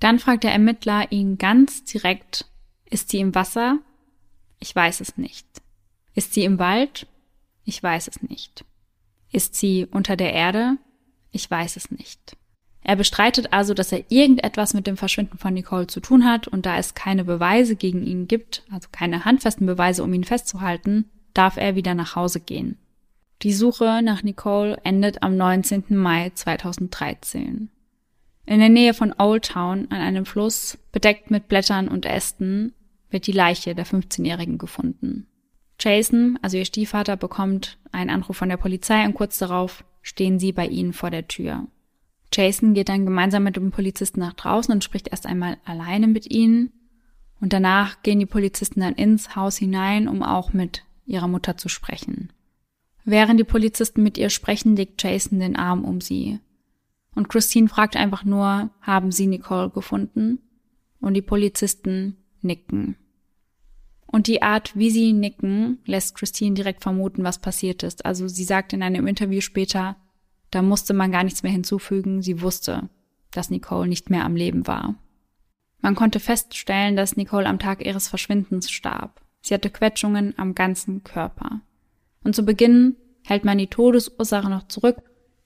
Dann fragt der Ermittler ihn ganz direkt, ist sie im Wasser? Ich weiß es nicht. Ist sie im Wald? Ich weiß es nicht. Ist sie unter der Erde? Ich weiß es nicht. Er bestreitet also, dass er irgendetwas mit dem Verschwinden von Nicole zu tun hat und da es keine Beweise gegen ihn gibt, also keine handfesten Beweise, um ihn festzuhalten, darf er wieder nach Hause gehen. Die Suche nach Nicole endet am 19. Mai 2013. In der Nähe von Old Town an einem Fluss, bedeckt mit Blättern und Ästen, wird die Leiche der 15-Jährigen gefunden. Jason, also ihr Stiefvater, bekommt einen Anruf von der Polizei und kurz darauf stehen sie bei ihnen vor der Tür. Jason geht dann gemeinsam mit dem Polizisten nach draußen und spricht erst einmal alleine mit ihnen. Und danach gehen die Polizisten dann ins Haus hinein, um auch mit ihrer Mutter zu sprechen. Während die Polizisten mit ihr sprechen, legt Jason den Arm um sie. Und Christine fragt einfach nur, haben Sie Nicole gefunden? Und die Polizisten nicken. Und die Art, wie sie nicken, lässt Christine direkt vermuten, was passiert ist. Also sie sagt in einem Interview später, da musste man gar nichts mehr hinzufügen, sie wusste, dass Nicole nicht mehr am Leben war. Man konnte feststellen, dass Nicole am Tag ihres Verschwindens starb. Sie hatte Quetschungen am ganzen Körper. Und zu Beginn hält man die Todesursache noch zurück.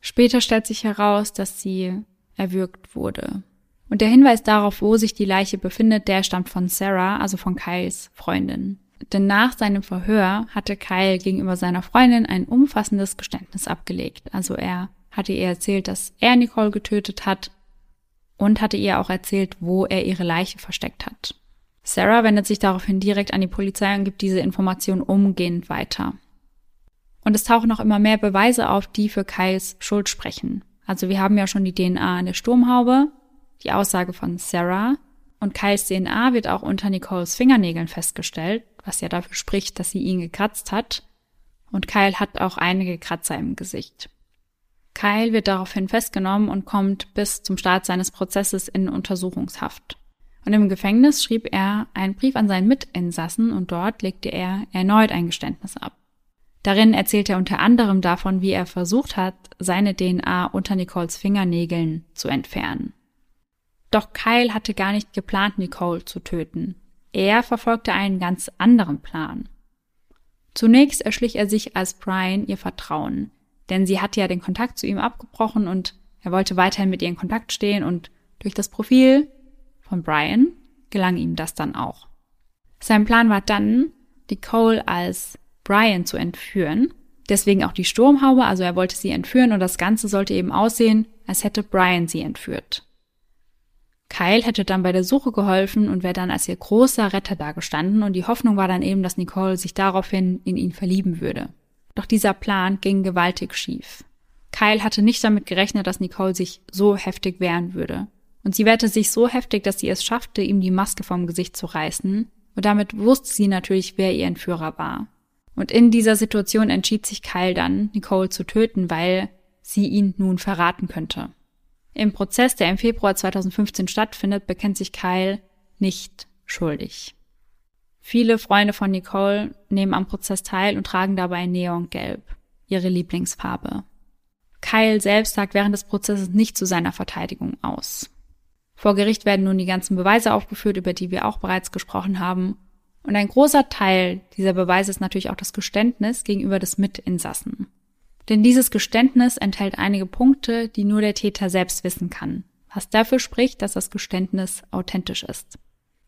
Später stellt sich heraus, dass sie erwürgt wurde. Und der Hinweis darauf, wo sich die Leiche befindet, der stammt von Sarah, also von Kyles Freundin. Denn nach seinem Verhör hatte Kyle gegenüber seiner Freundin ein umfassendes Geständnis abgelegt. Also er hatte ihr erzählt, dass er Nicole getötet hat und hatte ihr auch erzählt, wo er ihre Leiche versteckt hat. Sarah wendet sich daraufhin direkt an die Polizei und gibt diese Information umgehend weiter. Und es tauchen noch immer mehr Beweise auf, die für Kyles Schuld sprechen. Also wir haben ja schon die DNA in der Sturmhaube, die Aussage von Sarah und Kyles DNA wird auch unter Nicoles Fingernägeln festgestellt, was ja dafür spricht, dass sie ihn gekratzt hat. Und Kyle hat auch einige Kratzer im Gesicht. Kyle wird daraufhin festgenommen und kommt bis zum Start seines Prozesses in Untersuchungshaft. Und im Gefängnis schrieb er einen Brief an seinen Mitinsassen und dort legte er erneut ein Geständnis ab. Darin erzählt er unter anderem davon, wie er versucht hat, seine DNA unter Nicoles Fingernägeln zu entfernen. Doch Kyle hatte gar nicht geplant, Nicole zu töten. Er verfolgte einen ganz anderen Plan. Zunächst erschlich er sich als Brian ihr Vertrauen, denn sie hatte ja den Kontakt zu ihm abgebrochen und er wollte weiterhin mit ihr in Kontakt stehen und durch das Profil von Brian gelang ihm das dann auch. Sein Plan war dann, Nicole als Brian zu entführen, deswegen auch die Sturmhaube, also er wollte sie entführen und das Ganze sollte eben aussehen, als hätte Brian sie entführt. Kyle hätte dann bei der Suche geholfen und wäre dann als ihr großer Retter dagestanden und die Hoffnung war dann eben, dass Nicole sich daraufhin in ihn verlieben würde. Doch dieser Plan ging gewaltig schief. Kyle hatte nicht damit gerechnet, dass Nicole sich so heftig wehren würde. Und sie wehrte sich so heftig, dass sie es schaffte, ihm die Maske vom Gesicht zu reißen. Und damit wusste sie natürlich, wer ihr Entführer war. Und in dieser Situation entschied sich Kyle dann, Nicole zu töten, weil sie ihn nun verraten könnte. Im Prozess, der im Februar 2015 stattfindet, bekennt sich Kyle nicht schuldig. Viele Freunde von Nicole nehmen am Prozess teil und tragen dabei Neongelb, ihre Lieblingsfarbe. Kyle selbst sagt während des Prozesses nicht zu seiner Verteidigung aus. Vor Gericht werden nun die ganzen Beweise aufgeführt, über die wir auch bereits gesprochen haben. Und ein großer Teil dieser Beweise ist natürlich auch das Geständnis gegenüber des Mitinsassen. Denn dieses Geständnis enthält einige Punkte, die nur der Täter selbst wissen kann, was dafür spricht, dass das Geständnis authentisch ist.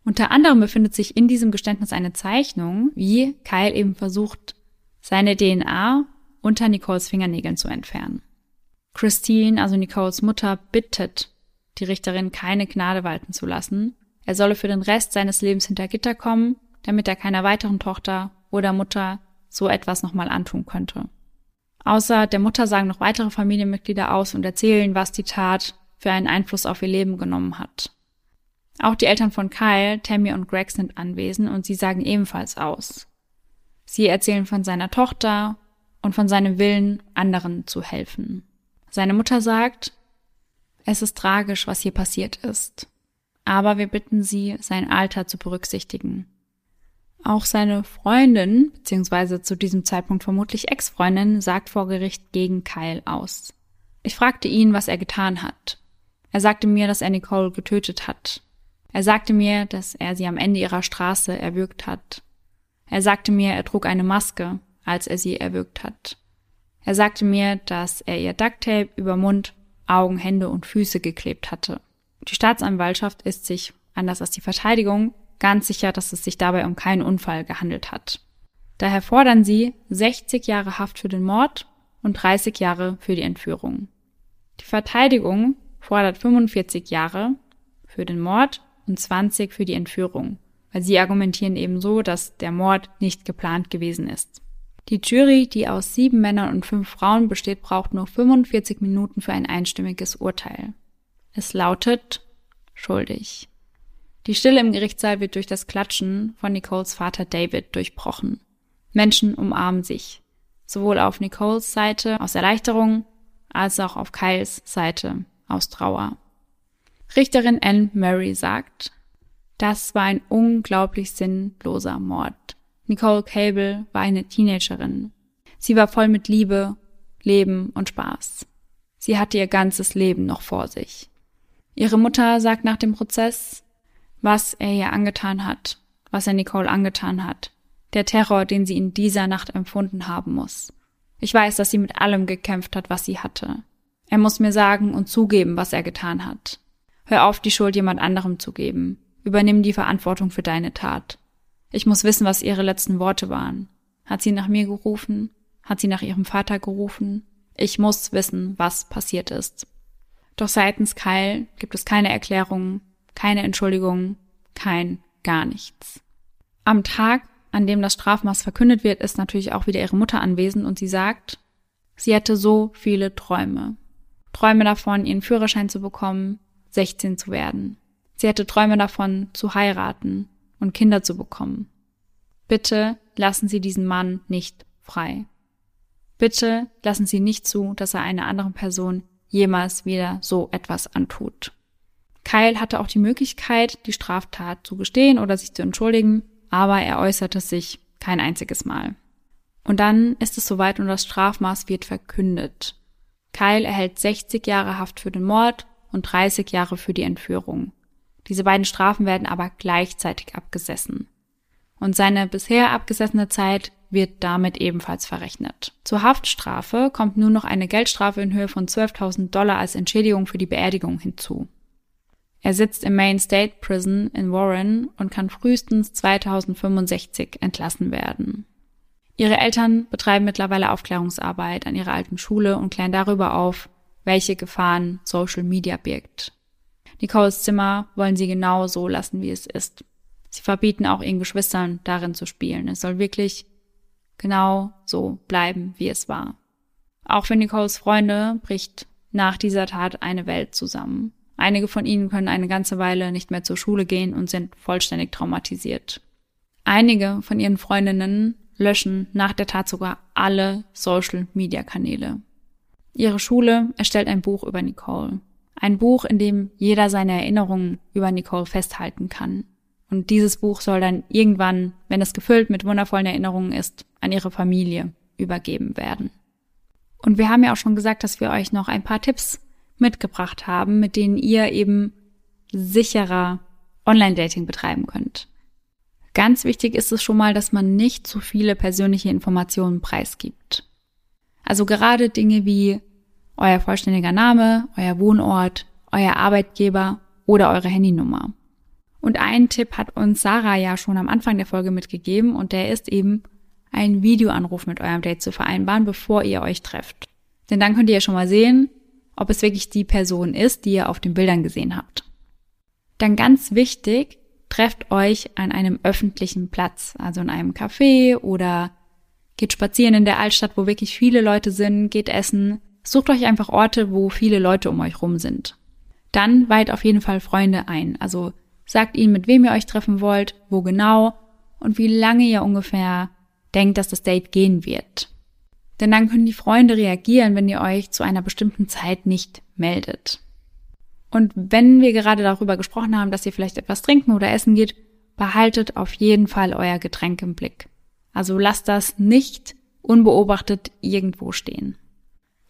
Unter anderem befindet sich in diesem Geständnis eine Zeichnung, wie Kyle eben versucht, seine DNA unter Nicoles Fingernägeln zu entfernen. Christine, also Nicoles Mutter, bittet die Richterin, keine Gnade walten zu lassen. Er solle für den Rest seines Lebens hinter Gitter kommen, damit er keiner weiteren Tochter oder Mutter so etwas nochmal antun könnte. Außer der Mutter sagen noch weitere Familienmitglieder aus und erzählen, was die Tat für einen Einfluss auf ihr Leben genommen hat. Auch die Eltern von Kyle, Tammy und Greg sind anwesend und sie sagen ebenfalls aus. Sie erzählen von seiner Tochter und von seinem Willen, anderen zu helfen. Seine Mutter sagt, es ist tragisch, was hier passiert ist, aber wir bitten Sie, sein Alter zu berücksichtigen. Auch seine Freundin, beziehungsweise zu diesem Zeitpunkt vermutlich Ex-Freundin, sagt vor Gericht gegen Kyle aus. Ich fragte ihn, was er getan hat. Er sagte mir, dass er Nicole getötet hat. Er sagte mir, dass er sie am Ende ihrer Straße erwürgt hat. Er sagte mir, er trug eine Maske, als er sie erwürgt hat. Er sagte mir, dass er ihr Ducktape über Mund, Augen, Hände und Füße geklebt hatte. Die Staatsanwaltschaft ist sich, anders als die Verteidigung, ganz sicher, dass es sich dabei um keinen Unfall gehandelt hat. Daher fordern sie 60 Jahre Haft für den Mord und 30 Jahre für die Entführung. Die Verteidigung fordert 45 Jahre für den Mord und 20 für die Entführung, weil sie argumentieren eben so, dass der Mord nicht geplant gewesen ist. Die Jury, die aus sieben Männern und fünf Frauen besteht, braucht nur 45 Minuten für ein einstimmiges Urteil. Es lautet schuldig. Die Stille im Gerichtssaal wird durch das Klatschen von Nicoles Vater David durchbrochen. Menschen umarmen sich. Sowohl auf Nicoles Seite aus Erleichterung als auch auf Kyles Seite aus Trauer. Richterin Anne Murray sagt, das war ein unglaublich sinnloser Mord. Nicole Cable war eine Teenagerin. Sie war voll mit Liebe, Leben und Spaß. Sie hatte ihr ganzes Leben noch vor sich. Ihre Mutter sagt nach dem Prozess, was er ihr angetan hat, was er Nicole angetan hat, der Terror, den sie in dieser Nacht empfunden haben muss. Ich weiß, dass sie mit allem gekämpft hat, was sie hatte. Er muss mir sagen und zugeben, was er getan hat. Hör auf, die Schuld jemand anderem zu geben. Übernimm die Verantwortung für deine Tat. Ich muss wissen, was ihre letzten Worte waren. Hat sie nach mir gerufen? Hat sie nach ihrem Vater gerufen? Ich muss wissen, was passiert ist. Doch seitens Kyle gibt es keine Erklärung, keine Entschuldigung, kein gar nichts. Am Tag, an dem das Strafmaß verkündet wird, ist natürlich auch wieder ihre Mutter anwesend und sie sagt, sie hätte so viele Träume. Träume davon, ihren Führerschein zu bekommen, 16 zu werden. Sie hätte Träume davon, zu heiraten und Kinder zu bekommen. Bitte lassen Sie diesen Mann nicht frei. Bitte lassen Sie nicht zu, dass er einer anderen Person jemals wieder so etwas antut. Kyle hatte auch die Möglichkeit, die Straftat zu gestehen oder sich zu entschuldigen, aber er äußerte sich kein einziges Mal. Und dann ist es soweit und das Strafmaß wird verkündet. Kyle erhält 60 Jahre Haft für den Mord und 30 Jahre für die Entführung. Diese beiden Strafen werden aber gleichzeitig abgesessen. Und seine bisher abgesessene Zeit wird damit ebenfalls verrechnet. Zur Haftstrafe kommt nur noch eine Geldstrafe in Höhe von 12.000 Dollar als Entschädigung für die Beerdigung hinzu. Er sitzt im Main State Prison in Warren und kann frühestens 2065 entlassen werden. Ihre Eltern betreiben mittlerweile Aufklärungsarbeit an ihrer alten Schule und klären darüber auf, welche Gefahren Social Media birgt. Nicoles Zimmer wollen sie genau so lassen, wie es ist. Sie verbieten auch ihren Geschwistern darin zu spielen. Es soll wirklich genau so bleiben, wie es war. Auch für Nicoles Freunde bricht nach dieser Tat eine Welt zusammen. Einige von ihnen können eine ganze Weile nicht mehr zur Schule gehen und sind vollständig traumatisiert. Einige von ihren Freundinnen löschen nach der Tat sogar alle Social-Media-Kanäle. Ihre Schule erstellt ein Buch über Nicole. Ein Buch, in dem jeder seine Erinnerungen über Nicole festhalten kann. Und dieses Buch soll dann irgendwann, wenn es gefüllt mit wundervollen Erinnerungen ist, an ihre Familie übergeben werden. Und wir haben ja auch schon gesagt, dass wir euch noch ein paar Tipps mitgebracht haben, mit denen ihr eben sicherer Online-Dating betreiben könnt. Ganz wichtig ist es schon mal, dass man nicht zu viele persönliche Informationen preisgibt. Also gerade Dinge wie euer vollständiger Name, euer Wohnort, euer Arbeitgeber oder eure Handynummer. Und einen Tipp hat uns Sarah ja schon am Anfang der Folge mitgegeben und der ist eben, einen Videoanruf mit eurem Date zu vereinbaren, bevor ihr euch trefft. Denn dann könnt ihr ja schon mal sehen, ob es wirklich die Person ist, die ihr auf den Bildern gesehen habt. Dann ganz wichtig, trefft euch an einem öffentlichen Platz, also in einem Café oder geht spazieren in der Altstadt, wo wirklich viele Leute sind, geht essen. Sucht euch einfach Orte, wo viele Leute um euch rum sind. Dann weiht auf jeden Fall Freunde ein. Also sagt ihnen, mit wem ihr euch treffen wollt, wo genau und wie lange ihr ungefähr denkt, dass das Date gehen wird. Denn dann können die Freunde reagieren, wenn ihr euch zu einer bestimmten Zeit nicht meldet. Und wenn wir gerade darüber gesprochen haben, dass ihr vielleicht etwas trinken oder essen geht, behaltet auf jeden Fall euer Getränk im Blick. Also lasst das nicht unbeobachtet irgendwo stehen.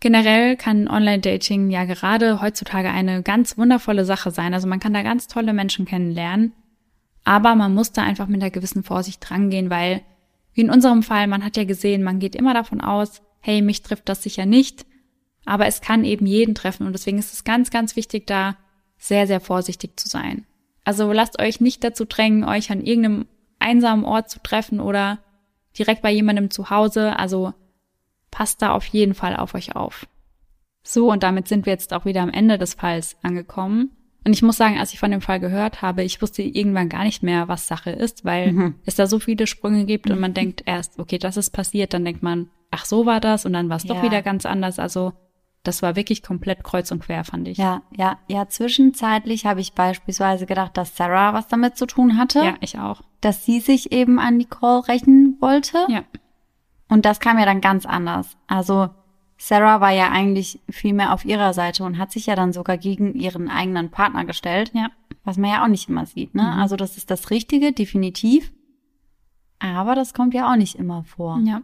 Generell kann Online-Dating ja gerade heutzutage eine ganz wundervolle Sache sein. Also man kann da ganz tolle Menschen kennenlernen. Aber man muss da einfach mit einer gewissen Vorsicht drangehen, weil wie in unserem Fall, man hat ja gesehen, man geht immer davon aus, hey, mich trifft das sicher nicht, aber es kann eben jeden treffen und deswegen ist es ganz, ganz wichtig, da sehr, sehr vorsichtig zu sein. Also lasst euch nicht dazu drängen, euch an irgendeinem einsamen Ort zu treffen oder direkt bei jemandem zu Hause, also passt da auf jeden Fall auf euch auf. So, und damit sind wir jetzt auch wieder am Ende des Falls angekommen. Und ich muss sagen, als ich von dem Fall gehört habe, ich wusste irgendwann gar nicht mehr, was Sache ist, weil mhm. es da so viele Sprünge gibt und man mhm. denkt erst, okay, das ist passiert, dann denkt man, ach so war das und dann war es ja. doch wieder ganz anders. Also das war wirklich komplett kreuz und quer, fand ich.
Ja, ja, ja. Zwischenzeitlich habe ich beispielsweise gedacht, dass Sarah was damit zu tun hatte.
Ja, ich auch.
Dass sie sich eben an Nicole rächen wollte.
Ja.
Und das kam ja dann ganz anders. Also Sarah war ja eigentlich viel mehr auf ihrer Seite und hat sich ja dann sogar gegen ihren eigenen Partner gestellt.
Ja.
Was man ja auch nicht immer sieht, ne? Mhm. Also das ist das Richtige, definitiv. Aber das kommt ja auch nicht immer vor.
Ja.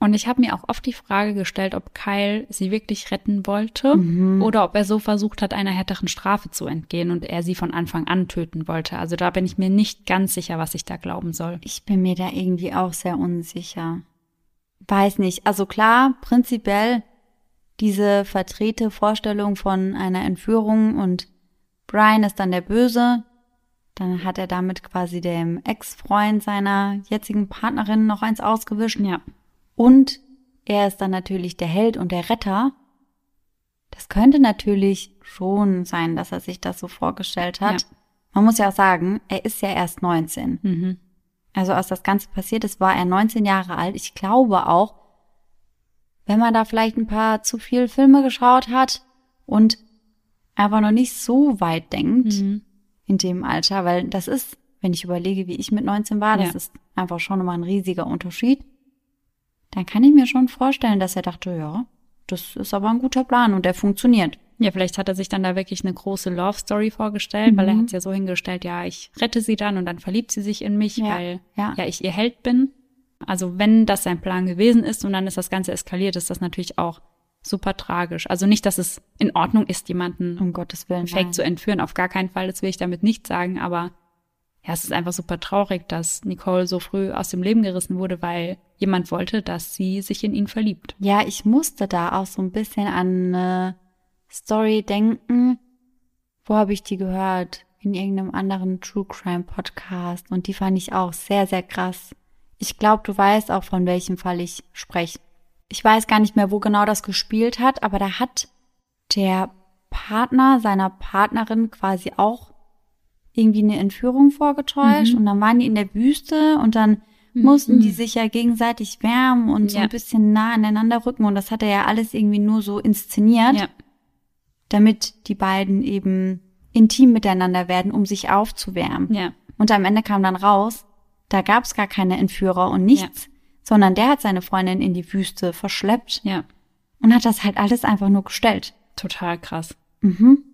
Und ich habe mir auch oft die Frage gestellt, ob Kyle sie wirklich retten wollte mhm. oder ob er so versucht hat, einer härteren Strafe zu entgehen und er sie von Anfang an töten wollte. Also da bin ich mir nicht ganz sicher, was ich da glauben soll.
Ich bin mir da irgendwie auch sehr unsicher. Weiß nicht. Also klar, prinzipiell diese verdrehte Vorstellung von einer Entführung und Brian ist dann der Böse. Dann hat er damit quasi dem Ex-Freund seiner jetzigen Partnerin noch eins ausgewischt.
Ja.
Und er ist dann natürlich der Held und der Retter. Das könnte natürlich schon sein, dass er sich das so vorgestellt hat.
Ja.
Man muss ja auch sagen, er ist ja erst 19.
Mhm.
Also als das Ganze passiert ist, war er 19 Jahre alt. Ich glaube auch, wenn man da vielleicht ein paar zu viel Filme geschaut hat und aber noch nicht so weit denkt
Mhm.
in dem Alter, weil das ist, wenn ich überlege, wie ich mit 19 war, das
Ja.
ist einfach schon immer ein riesiger Unterschied. Dann kann ich mir schon vorstellen, dass er dachte, ja, das ist aber ein guter Plan und der funktioniert.
Ja, vielleicht hat er sich dann da wirklich eine große Love Story vorgestellt, weil er
Mhm.
hat es ja so hingestellt, ja, ich rette sie dann und dann verliebt sie sich in mich,
Ja,
weil
ja.
ja ich ihr Held bin. Also wenn das sein Plan gewesen ist und dann ist das Ganze eskaliert, ist das natürlich auch super tragisch. Also nicht, dass es in Ordnung ist, jemanden
Um Gottes Willen.
fake
nein.
zu entführen, auf gar keinen Fall, das will ich damit nicht sagen, aber ja, es ist einfach super traurig, dass Nicole so früh aus dem Leben gerissen wurde, weil jemand wollte, dass sie sich in ihn verliebt.
Ja, ich musste da auch so ein bisschen an eine Story denken. Wo habe ich die gehört? In irgendeinem anderen True Crime Podcast. Und die fand ich auch sehr, sehr krass. Ich glaube, du weißt auch, von welchem Fall ich spreche. Ich weiß gar nicht mehr, wo genau das gespielt hat, aber da hat der Partner seiner Partnerin quasi auch irgendwie eine Entführung vorgetäuscht
Mhm.
und dann waren die in der Wüste und dann mussten die sich ja gegenseitig wärmen und so
Ja.
ein bisschen nah aneinander rücken und das hat er ja alles irgendwie nur so inszeniert,
Ja,
damit die beiden eben intim miteinander werden, um sich aufzuwärmen.
ja,
Und am Ende kam dann raus, da gab es gar keine Entführer und nichts, sondern der hat seine Freundin in die Wüste verschleppt
ja,
und hat das halt alles einfach nur gestellt.
total krass.
Mhm.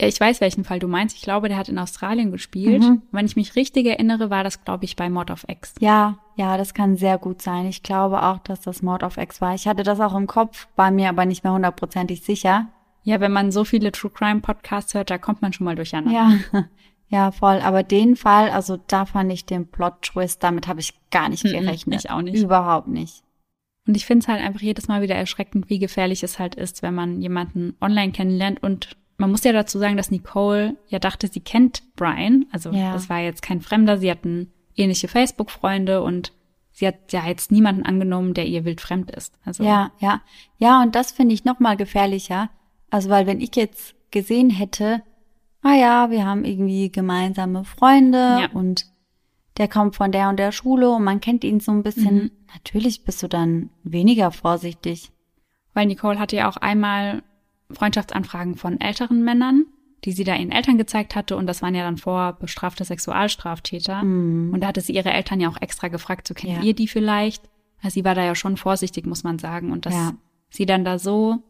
Ja, ich weiß, welchen Fall du meinst. Ich glaube, der hat in Australien gespielt.
Mhm.
Wenn ich mich richtig erinnere, war das, glaube ich, bei Mod of X.
Ja, ja, das kann sehr gut sein. Ich glaube auch, dass das Mord of X war. Ich hatte das auch im Kopf, war mir aber nicht mehr hundertprozentig sicher.
Ja, wenn man so viele True Crime Podcasts hört, da kommt man schon mal durcheinander.
Ja, ja, voll. Aber den Fall, also da fand ich den Plot-Twist, damit habe ich gar nicht
Mhm,
gerechnet.
ich auch nicht.
Überhaupt nicht.
Und ich finde es halt einfach jedes Mal wieder erschreckend, wie gefährlich es halt ist, wenn man jemanden online kennenlernt. Und man muss ja dazu sagen, dass Nicole ja dachte, sie kennt Brian. Also
Ja.
das war jetzt kein Fremder. Sie hatten ähnliche Facebook-Freunde und sie hat ja jetzt niemanden angenommen, der ihr wild fremd ist. Also
Ja, ja. Ja, und das finde ich noch mal gefährlicher. Also, weil wenn ich jetzt gesehen hätte, ah ja, wir haben irgendwie gemeinsame Freunde
Ja.
und der kommt von der und der Schule und man kennt ihn so ein bisschen,
Mhm.
natürlich bist du dann weniger vorsichtig.
Weil Nicole hatte ja auch einmal Freundschaftsanfragen von älteren Männern, die sie da ihren Eltern gezeigt hatte. Und das waren ja dann vorbestrafte Sexualstraftäter. Und da hatte sie ihre Eltern ja auch extra gefragt, so kennt
Ja.
ihr die vielleicht? Also sie war da ja schon vorsichtig, muss man sagen. Und dass
Ja.
sie dann da so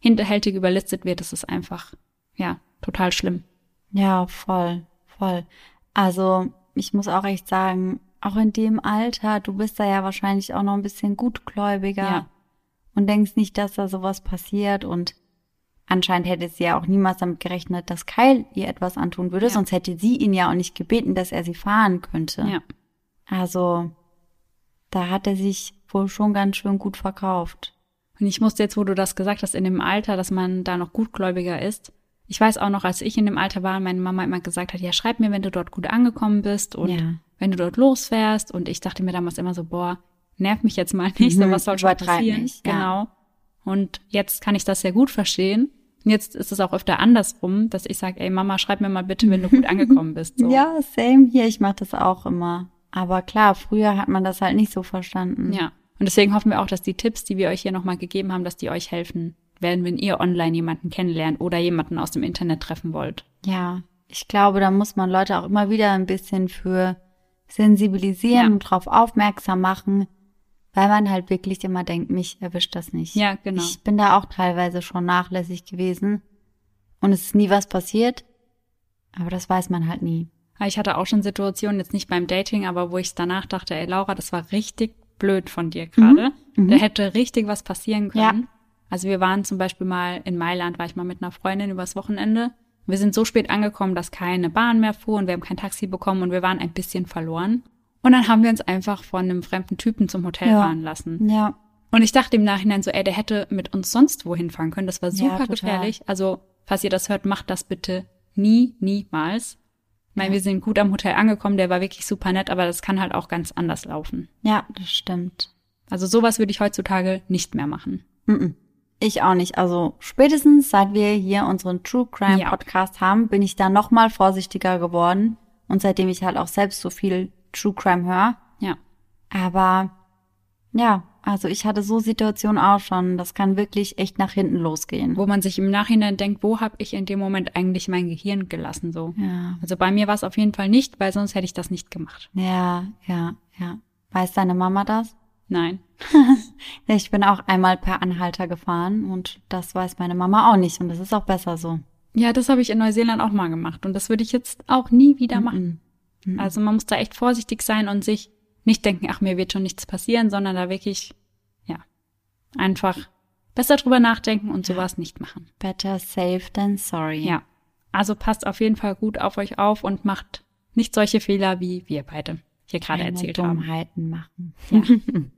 hinterhältig überlistet wird, das ist einfach, ja, total schlimm.
Ja, voll, voll. Also, ich muss auch echt sagen, auch in dem Alter, du bist da ja wahrscheinlich auch noch ein bisschen gutgläubiger
Ja.
und denkst nicht, dass da sowas passiert und anscheinend hätte sie ja auch niemals damit gerechnet, dass Kyle ihr etwas antun würde,
Ja.
sonst hätte sie ihn ja auch nicht gebeten, dass er sie fahren könnte.
Ja.
Also, da hat er sich wohl schon ganz schön gut verkauft.
Und ich musste jetzt, wo du das gesagt hast, in dem Alter, dass man da noch gutgläubiger ist. Ich weiß auch noch, als ich in dem Alter war, meine Mama immer gesagt hat, ja, schreib mir, wenn du dort gut angekommen bist und
Ja.
wenn du dort losfährst. Und ich dachte mir damals immer so, boah, nerv mich jetzt mal nicht, so
Mhm,
was soll schon passieren.
nicht, ja.
Genau. Und jetzt kann ich das sehr gut verstehen. Und jetzt ist es auch öfter andersrum, dass ich sage, ey Mama, schreib mir mal bitte, wenn du gut angekommen bist. So.
Ja, same hier, ich mache das auch immer. Aber klar, früher hat man das halt nicht so verstanden.
Ja. Und deswegen hoffen wir auch, dass die Tipps, die wir euch hier nochmal gegeben haben, dass die euch helfen werden, wenn ihr online jemanden kennenlernt oder jemanden aus dem Internet treffen wollt.
Ja, ich glaube, da muss man Leute auch immer wieder ein bisschen für sensibilisieren
Ja.
und drauf aufmerksam machen, weil man halt wirklich immer denkt, mich erwischt das nicht.
Ja, genau.
Ich bin da auch teilweise schon nachlässig gewesen und es ist nie was passiert, aber das weiß man halt nie.
Ich hatte auch schon Situationen, jetzt nicht beim Dating, aber wo ich danach dachte, ey Laura, das war richtig blöd von dir gerade. Da hätte richtig was passieren können.
Ja.
Also wir waren zum Beispiel mal in Mailand, war ich mal mit einer Freundin übers Wochenende. Wir sind so spät angekommen, dass keine Bahn mehr fuhr und wir haben kein Taxi bekommen und wir waren ein bisschen verloren. Und dann haben wir uns einfach von einem fremden Typen zum Hotel
Ja.
fahren lassen.
Ja.
Und ich dachte im Nachhinein so, ey, der hätte mit uns sonst wohin fahren können. Das war
Ja,
super
total.
gefährlich. Also, falls ihr das hört, macht das bitte nie, niemals. Ich meine, wir sind gut am Hotel angekommen, der war wirklich super nett, aber das kann halt auch ganz anders laufen.
Ja, das stimmt.
Also sowas würde ich heutzutage nicht mehr machen.
Ich auch nicht. Also spätestens seit wir hier unseren True Crime
Ja.
Podcast haben, bin ich da noch mal vorsichtiger geworden. Und seitdem ich halt auch selbst so viel True Crime höre.
Ja.
Aber ja, also ich hatte so Situationen auch schon. Das kann wirklich echt nach hinten losgehen.
Wo man sich im Nachhinein denkt, wo habe ich in dem Moment eigentlich mein Gehirn gelassen so.
Ja,
Also bei mir war es auf jeden Fall nicht, weil sonst hätte ich das nicht gemacht.
ja, ja, ja. Weiß deine Mama das?
Nein.
Ich bin auch einmal per Anhalter gefahren und das weiß meine Mama auch nicht und das ist auch besser so.
Ja, das habe ich in Neuseeland auch mal gemacht und das würde ich jetzt auch nie wieder machen.
Mhm.
Also man muss da echt vorsichtig sein und sich nicht denken, ach, mir wird schon nichts passieren, sondern da wirklich, ja, einfach besser drüber nachdenken und sowas nicht machen.
Better safe than sorry.
Ja. Also passt auf jeden Fall gut auf euch auf und macht nicht solche Fehler, wie wir beide hier gerade erzählt haben.
Dummheiten machen.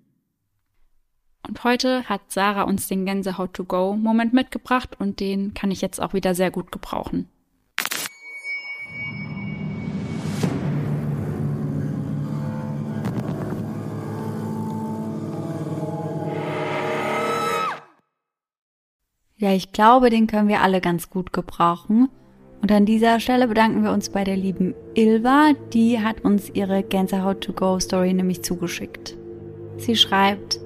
Und heute hat Sarah uns den Gänsehaut to go Moment mitgebracht und den kann ich jetzt auch wieder sehr gut gebrauchen.
Ja, ich glaube, den können wir alle ganz gut gebrauchen. Und an dieser Stelle bedanken wir uns bei der lieben Ilva, die hat uns ihre Gänsehaut to go Story nämlich zugeschickt. Sie schreibt,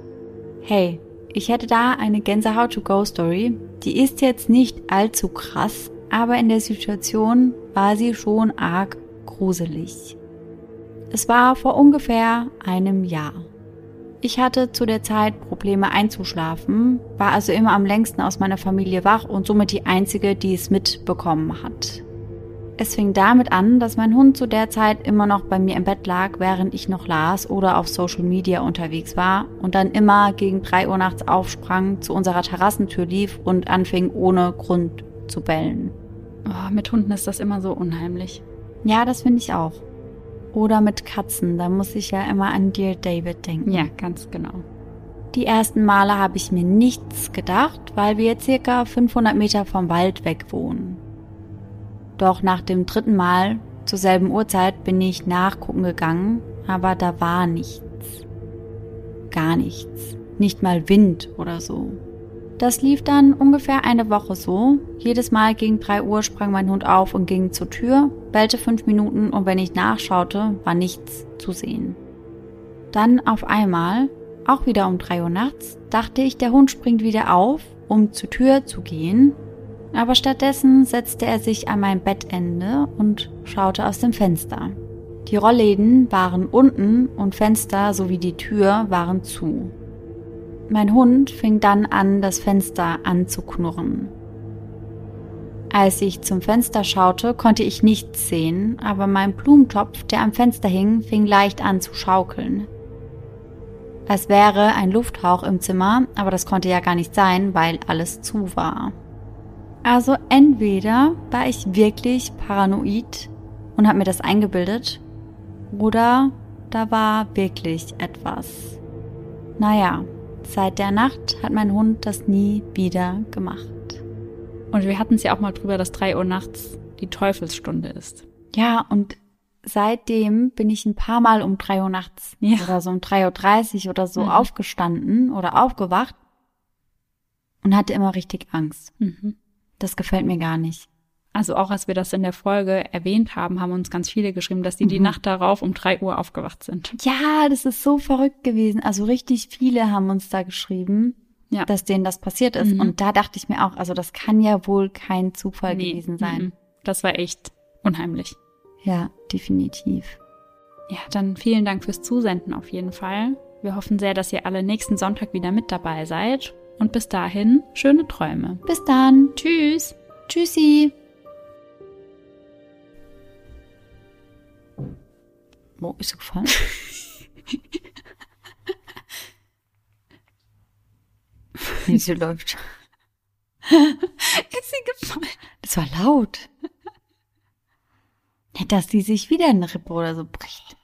Hey, ich hätte da eine Gänsehaut to go Story. Die ist jetzt nicht allzu krass, aber in der Situation war sie schon arg gruselig. Es war vor ungefähr einem Jahr. Ich hatte zu der Zeit Probleme einzuschlafen, war also immer am längsten aus meiner Familie wach und somit die einzige, die es mitbekommen hat. Es fing damit an, dass mein Hund zu der Zeit immer noch bei mir im Bett lag, während ich noch las oder auf Social Media unterwegs war und dann immer gegen drei Uhr nachts aufsprang, zu unserer Terrassentür lief und anfing ohne Grund zu bellen.
Oh, mit Hunden ist das immer so unheimlich.
Ja, das finde ich auch. Oder mit Katzen, da muss ich ja immer an Dear David denken.
Ja, ganz genau.
Die ersten Male habe ich mir nichts gedacht, weil wir circa 500 Meter vom Wald weg wohnen. Doch nach dem dritten Mal zur selben Uhrzeit bin ich nachgucken gegangen, aber da war nichts. Gar nichts. Nicht mal Wind oder so. Das lief dann ungefähr eine Woche so. Jedes Mal gegen drei Uhr sprang mein Hund auf und ging zur Tür, bellte fünf Minuten und wenn ich nachschaute, war nichts zu sehen. Dann auf einmal, auch wieder um drei Uhr nachts, dachte ich, der Hund springt wieder auf, um zur Tür zu gehen, aber stattdessen setzte er sich an mein Bettende und schaute aus dem Fenster. Die Rollläden waren unten und Fenster sowie die Tür waren zu. Mein Hund fing dann an, das Fenster anzuknurren. Als ich zum Fenster schaute, konnte ich nichts sehen, aber mein Blumentopf, der am Fenster hing, fing leicht an zu schaukeln. Es wäre ein Lufthauch im Zimmer, aber das konnte ja gar nicht sein, weil alles zu war. Also entweder war ich wirklich paranoid und habe mir das eingebildet, oder da war wirklich etwas. Naja, seit der Nacht hat mein Hund das nie wieder gemacht.
Und wir hatten es ja auch mal drüber, dass drei Uhr nachts die Teufelsstunde ist.
Ja, und seitdem bin ich ein paar Mal um drei Uhr nachts
Ja.
oder so um 3.30 Uhr oder so
Mhm.
aufgestanden oder aufgewacht und hatte immer richtig Angst.
Mhm.
Das gefällt mir gar nicht.
Also auch als wir das in der Folge erwähnt haben, haben uns ganz viele geschrieben, dass die die
Mhm.
Nacht darauf um drei Uhr aufgewacht sind.
Ja, das ist so verrückt gewesen. Also richtig viele haben uns da geschrieben,
Ja.
dass denen das passiert ist.
Mhm.
Und da dachte ich mir auch, also das kann ja wohl kein Zufall
Nee,
gewesen sein.
mhm. Das war echt unheimlich.
Ja, definitiv.
Ja, dann vielen Dank fürs Zusenden auf jeden Fall. Wir hoffen sehr, dass ihr alle nächsten Sonntag wieder mit dabei seid. Und bis dahin, schöne Träume.
Bis dann.
Tschüss!
Tschüssi. Wo ist sie gefallen? nee, sie läuft.
Ist sie gefallen?
Das war laut. Nicht, dass die sich wieder eine Rippe oder so bricht.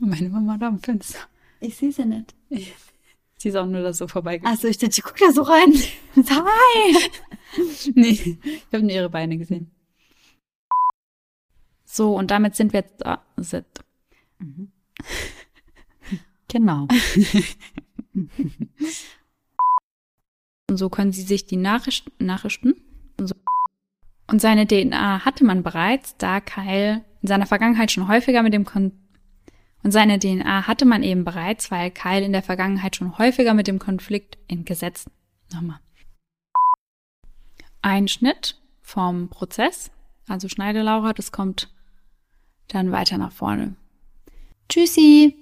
Meine Mama da am Fenster.
Ich sehe sie nicht.
Sie ist auch nur da so vorbeigegangen.
Also ich dachte, guck da so rein. Hi!
nee, ich habe nur ihre Beine gesehen. So, und damit sind wir jetzt da. Sind.
Mhm. Genau.
Und so können sie sich die Nachricht, Nachrichten und, so. und seine DNA hatte man bereits, da Kyle in seiner Vergangenheit schon häufiger mit dem Kon und seine DNA hatte man eben bereits, weil Kyle in der Vergangenheit schon häufiger mit dem Konflikt in Gesetzen. Nochmal. Ein Schnitt vom Prozess, also Schneide Laura, das kommt dann weiter nach vorne.
Tschüssi!